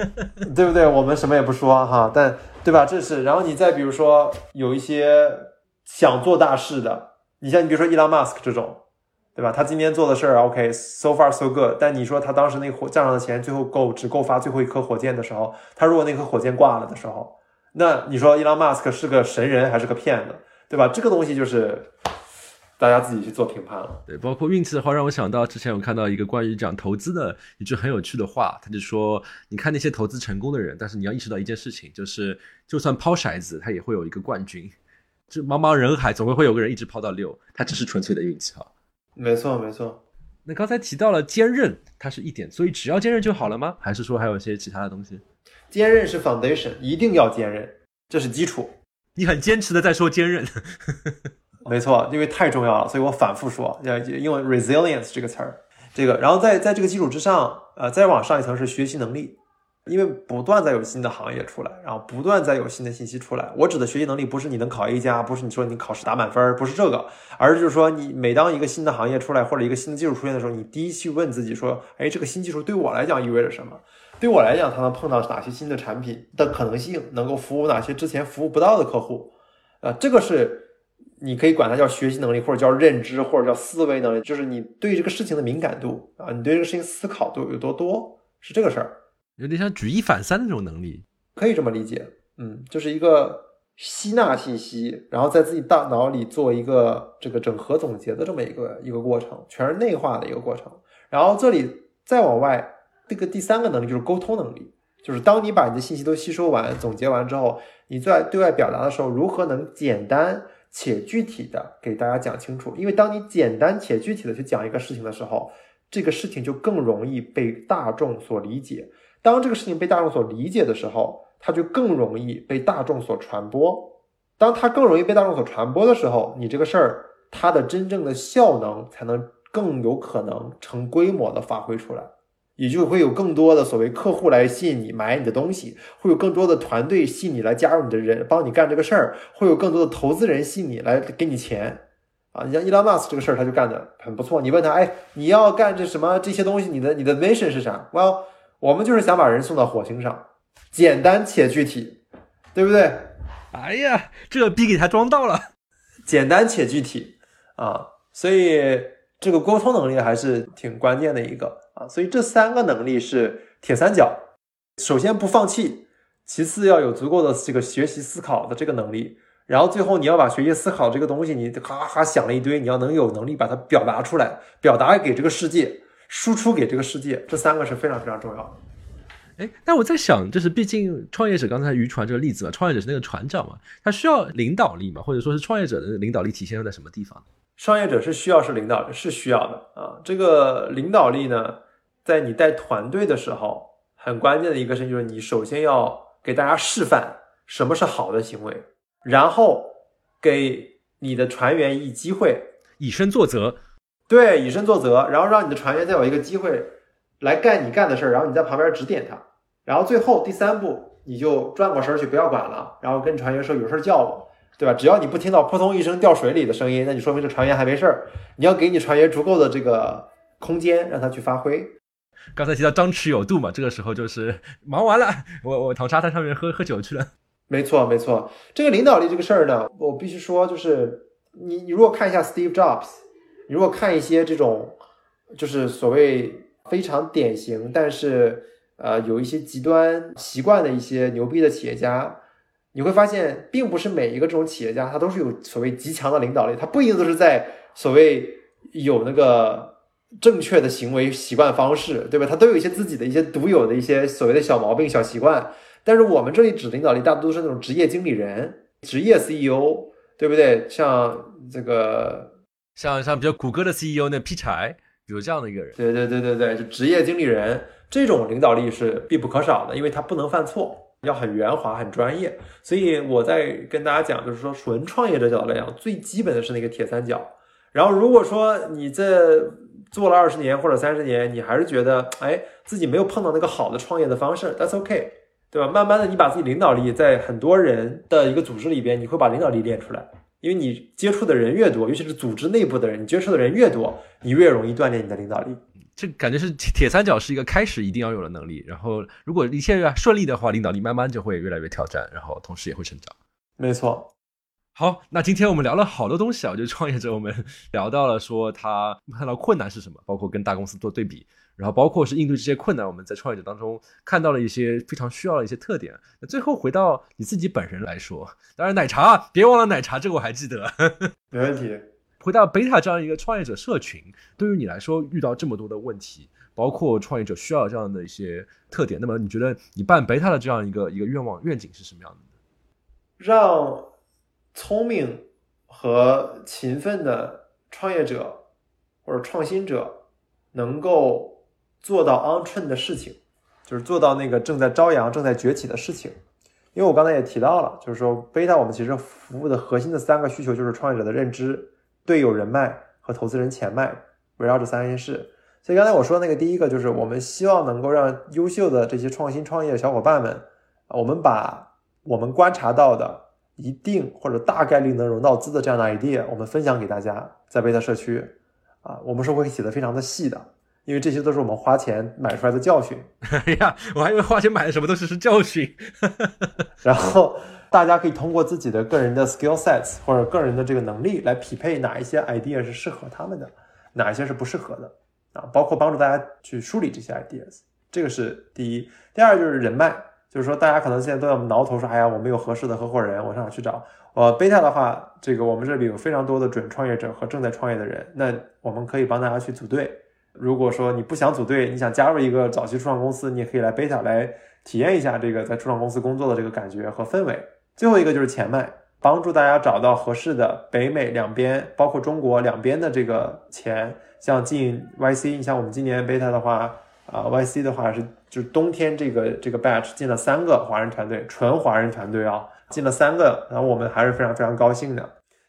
C: 对不对？我们什么也不说哈，但对吧？这是，然后你再比如说有一些想做大事的，你像你比如说伊朗马斯克这种，对吧？他今天做的事儿，OK，so far so good。但你说他当时那火账上的钱最后够只够发最后一颗火箭的时候，他如果那颗火箭挂了的时候，那你说伊朗马斯克是个神人还是个骗子，对吧？这个东西就是。大家自己去做评判了。
A: 对，包括运气的话，让我想到之前我看到一个关于讲投资的一句很有趣的话，他就说：你看那些投资成功的人，但是你要意识到一件事情，就是就算抛骰子，他也会有一个冠军。就茫茫人海，总会会有个人一直抛到六，他只是纯粹的运气哈。
C: 没错，没错。
A: 那刚才提到了坚韧，它是一点，所以只要坚韧就好了吗？还是说还有一些其他的东西？
C: 坚韧是 foundation，一定要坚韧，这是基础。
A: 你很坚持的在说坚韧。
C: 没错，因为太重要了，所以我反复说，要用 resilience 这个词儿。这个，然后在在这个基础之上，呃，再往上一层是学习能力，因为不断在有新的行业出来，然后不断在有新的信息出来。我指的学习能力不是你能考 A 加，不是你说你考试打满分，不是这个，而是就是说你每当一个新的行业出来或者一个新的技术出现的时候，你第一去问自己说，哎，这个新技术对我来讲意味着什么？对我来讲，它能碰到哪些新的产品的可能性，能够服务哪些之前服务不到的客户？啊，这个是。你可以管它叫学习能力，或者叫认知，或者叫思维能力，就是你对这个事情的敏感度啊，你对这个事情思考度有多多，是这个事儿，
A: 有点像举一反三的那种能力，
C: 可以这么理解。嗯，就是一个吸纳信息，然后在自己大脑里做一个这个整合总结的这么一个一个过程，全是内化的一个过程。然后这里再往外，这个第三个能力就是沟通能力，就是当你把你的信息都吸收完、总结完之后，你在对外表达的时候，如何能简单。且具体的给大家讲清楚，因为当你简单且具体的去讲一个事情的时候，这个事情就更容易被大众所理解。当这个事情被大众所理解的时候，它就更容易被大众所传播。当它更容易被大众所传播的时候，你这个事儿它的真正的效能才能更有可能成规模的发挥出来。也就会有更多的所谓客户来吸引你买你的东西，会有更多的团队吸引你来加入你的人，帮你干这个事儿，会有更多的投资人吸引你来给你钱，啊，你像伊 m 马斯这个事儿他就干的很不错。你问他，哎，你要干这什么这些东西，你的你的 mission 是啥？Well，我们就是想把人送到火星上，简单且具体，对不对？
A: 哎呀，这逼给他装到了，
C: 简单且具体啊，所以这个沟通能力还是挺关键的一个。啊，所以这三个能力是铁三角。首先不放弃，其次要有足够的这个学习思考的这个能力，然后最后你要把学习思考这个东西，你哈哈想了一堆，你要能有能力把它表达出来，表达给这个世界，输出给这个世界，这三个是非常非常重要的。
A: 哎，但我在想，就是毕竟创业者刚才渔船这个例子嘛，创业者是那个船长嘛，他需要领导力嘛，或者说是创业者的领导力体现在什么地方？
C: 创业者是需要是领导是需要的啊，这个领导力呢，在你带团队的时候，很关键的一个事情就是你首先要给大家示范什么是好的行为，然后给你的船员以机会
A: 以身作则，
C: 对，以身作则，然后让你的船员再有一个机会来干你干的事儿，然后你在旁边指点他。然后最后第三步，你就转过身去，不要管了，然后跟船员说有事叫我，对吧？只要你不听到扑通一声掉水里的声音，那你说明这船员还没事儿。你要给你船员足够的这个空间，让他去发挥。
A: 刚才提到张弛有度嘛，这个时候就是 忙完了，我我躺沙滩上面喝喝酒去了。
C: 没错，没错。这个领导力这个事儿呢，我必须说，就是你你如果看一下 Steve Jobs，你如果看一些这种就是所谓非常典型，但是。呃，有一些极端习惯的一些牛逼的企业家，你会发现，并不是每一个这种企业家，他都是有所谓极强的领导力，他不一定都是在所谓有那个正确的行为习惯方式，对吧？他都有一些自己的一些独有的一些所谓的小毛病、小习惯。但是我们这里指领导力，大多都是那种职业经理人、职业 CEO，对不对？像这个，
A: 像像比较谷歌的 CEO 那劈柴，有这样的一个人。
C: 对对对对对，就职业经理人。这种领导力是必不可少的，因为他不能犯错，要很圆滑、很专业。所以我在跟大家讲，就是说纯创业者角度来讲，最基本的是那个铁三角。然后如果说你这做了二十年或者三十年，你还是觉得哎自己没有碰到那个好的创业的方式，That's OK，对吧？慢慢的，你把自己领导力在很多人的一个组织里边，你会把领导力练出来，因为你接触的人越多，尤其是组织内部的人，你接触的人越多，你越容易锻炼你的领导力。
A: 这感觉是铁三角是一个开始一定要有的能力，然后如果一切顺利的话，领导力慢慢就会越来越挑战，然后同时也会成长。
C: 没错。
A: 好，那今天我们聊了好多东西啊，就创业者我们聊到了说他看到困难是什么，包括跟大公司做对比，然后包括是应对这些困难，我们在创业者当中看到了一些非常需要的一些特点。那最后回到你自己本人来说，当然奶茶别忘了奶茶，这个我还记得。
C: 没问题。
A: 回到贝塔这样一个创业者社群，对于你来说，遇到这么多的问题，包括创业者需要这样的一些特点，那么你觉得你办贝塔的这样一个一个愿望愿景是什么样的？
C: 让聪明和勤奋的创业者或者创新者能够做到 on trend 的事情，就是做到那个正在朝阳、正在崛起的事情。因为我刚才也提到了，就是说贝塔我们其实服务的核心的三个需求就是创业者的认知。队友人脉和投资人钱脉围绕这三件事，所以刚才我说的那个第一个就是我们希望能够让优秀的这些创新创业的小伙伴们，我们把我们观察到的一定或者大概率能融到资的这样的 idea，我们分享给大家，在贝塔社区啊，我们是会写的非常的细的，因为这些都是我们花钱买出来的教训。
A: 哎呀，我还以为花钱买的什么东西是教训，
C: 然后。大家可以通过自己的个人的 skill sets 或者个人的这个能力来匹配哪一些 idea 是适合他们的，哪一些是不适合的啊，包括帮助大家去梳理这些 ideas，这个是第一。第二就是人脉，就是说大家可能现在都要挠头说，哎呀，我没有合适的合伙人，我上哪去找？呃贝塔的话，这个我们这里有非常多的准创业者和正在创业的人，那我们可以帮大家去组队。如果说你不想组队，你想加入一个早期初创公司，你也可以来贝塔来体验一下这个在初创公司工作的这个感觉和氛围。最后一个就是钱脉，帮助大家找到合适的北美两边，包括中国两边的这个钱，像进 YC，你像我们今年贝塔的话，啊 YC 的话是就是冬天这个这个 batch 进了三个华人团队，纯华人团队啊，进了三个，然后我们还是非常非常高兴的，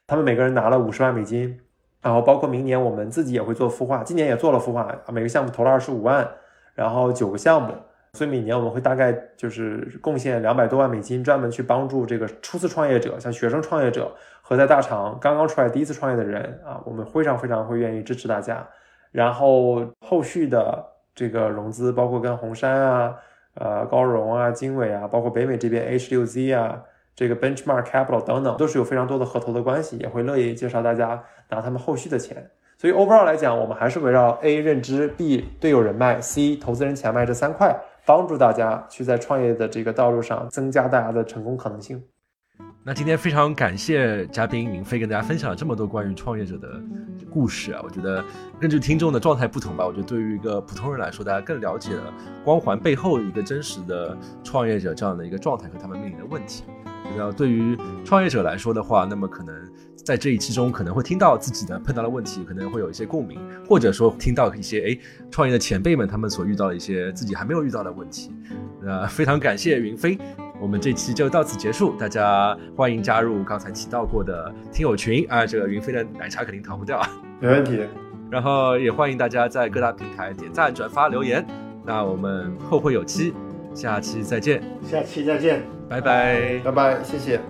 C: 他们每个人拿了五十万美金，然后包括明年我们自己也会做孵化，今年也做了孵化，每个项目投了二十五万，然后九个项目。所以每年我们会大概就是贡献两百多万美金，专门去帮助这个初次创业者，像学生创业者和在大厂刚刚出来第一次创业的人啊，我们非常非常会愿意支持大家。然后后续的这个融资，包括跟红杉啊、呃高融啊、经纬啊，包括北美这边 H 六 Z 啊、这个 Benchmark Capital 等等，都是有非常多的合投的关系，也会乐意介绍大家拿他们后续的钱。所以 overall 来讲，我们还是围绕 A 认知、B 队友人脉、C 投资人钱脉这三块。帮助大家去在创业的这个道路上增加大家的成功可能性。
A: 那今天非常感谢嘉宾云飞跟大家分享了这么多关于创业者的故事啊，我觉得根据听众的状态不同吧，我觉得对于一个普通人来说，大家更了解了光环背后一个真实的创业者这样的一个状态和他们面临的问题。然后对于创业者来说的话，那么可能在这一期中可能会听到自己的碰到的问题，可能会有一些共鸣，或者说听到一些哎创业的前辈们他们所遇到的一些自己还没有遇到的问题。那非常感谢云飞。我们这期就到此结束，大家欢迎加入刚才提到过的听友群啊，这个云飞的奶茶肯定逃不掉，
C: 没问题。
A: 然后也欢迎大家在各大平台点赞、转发、留言。那我们后会有期，下期再见，
B: 下期再见，
A: 拜拜，
C: 拜拜，谢谢。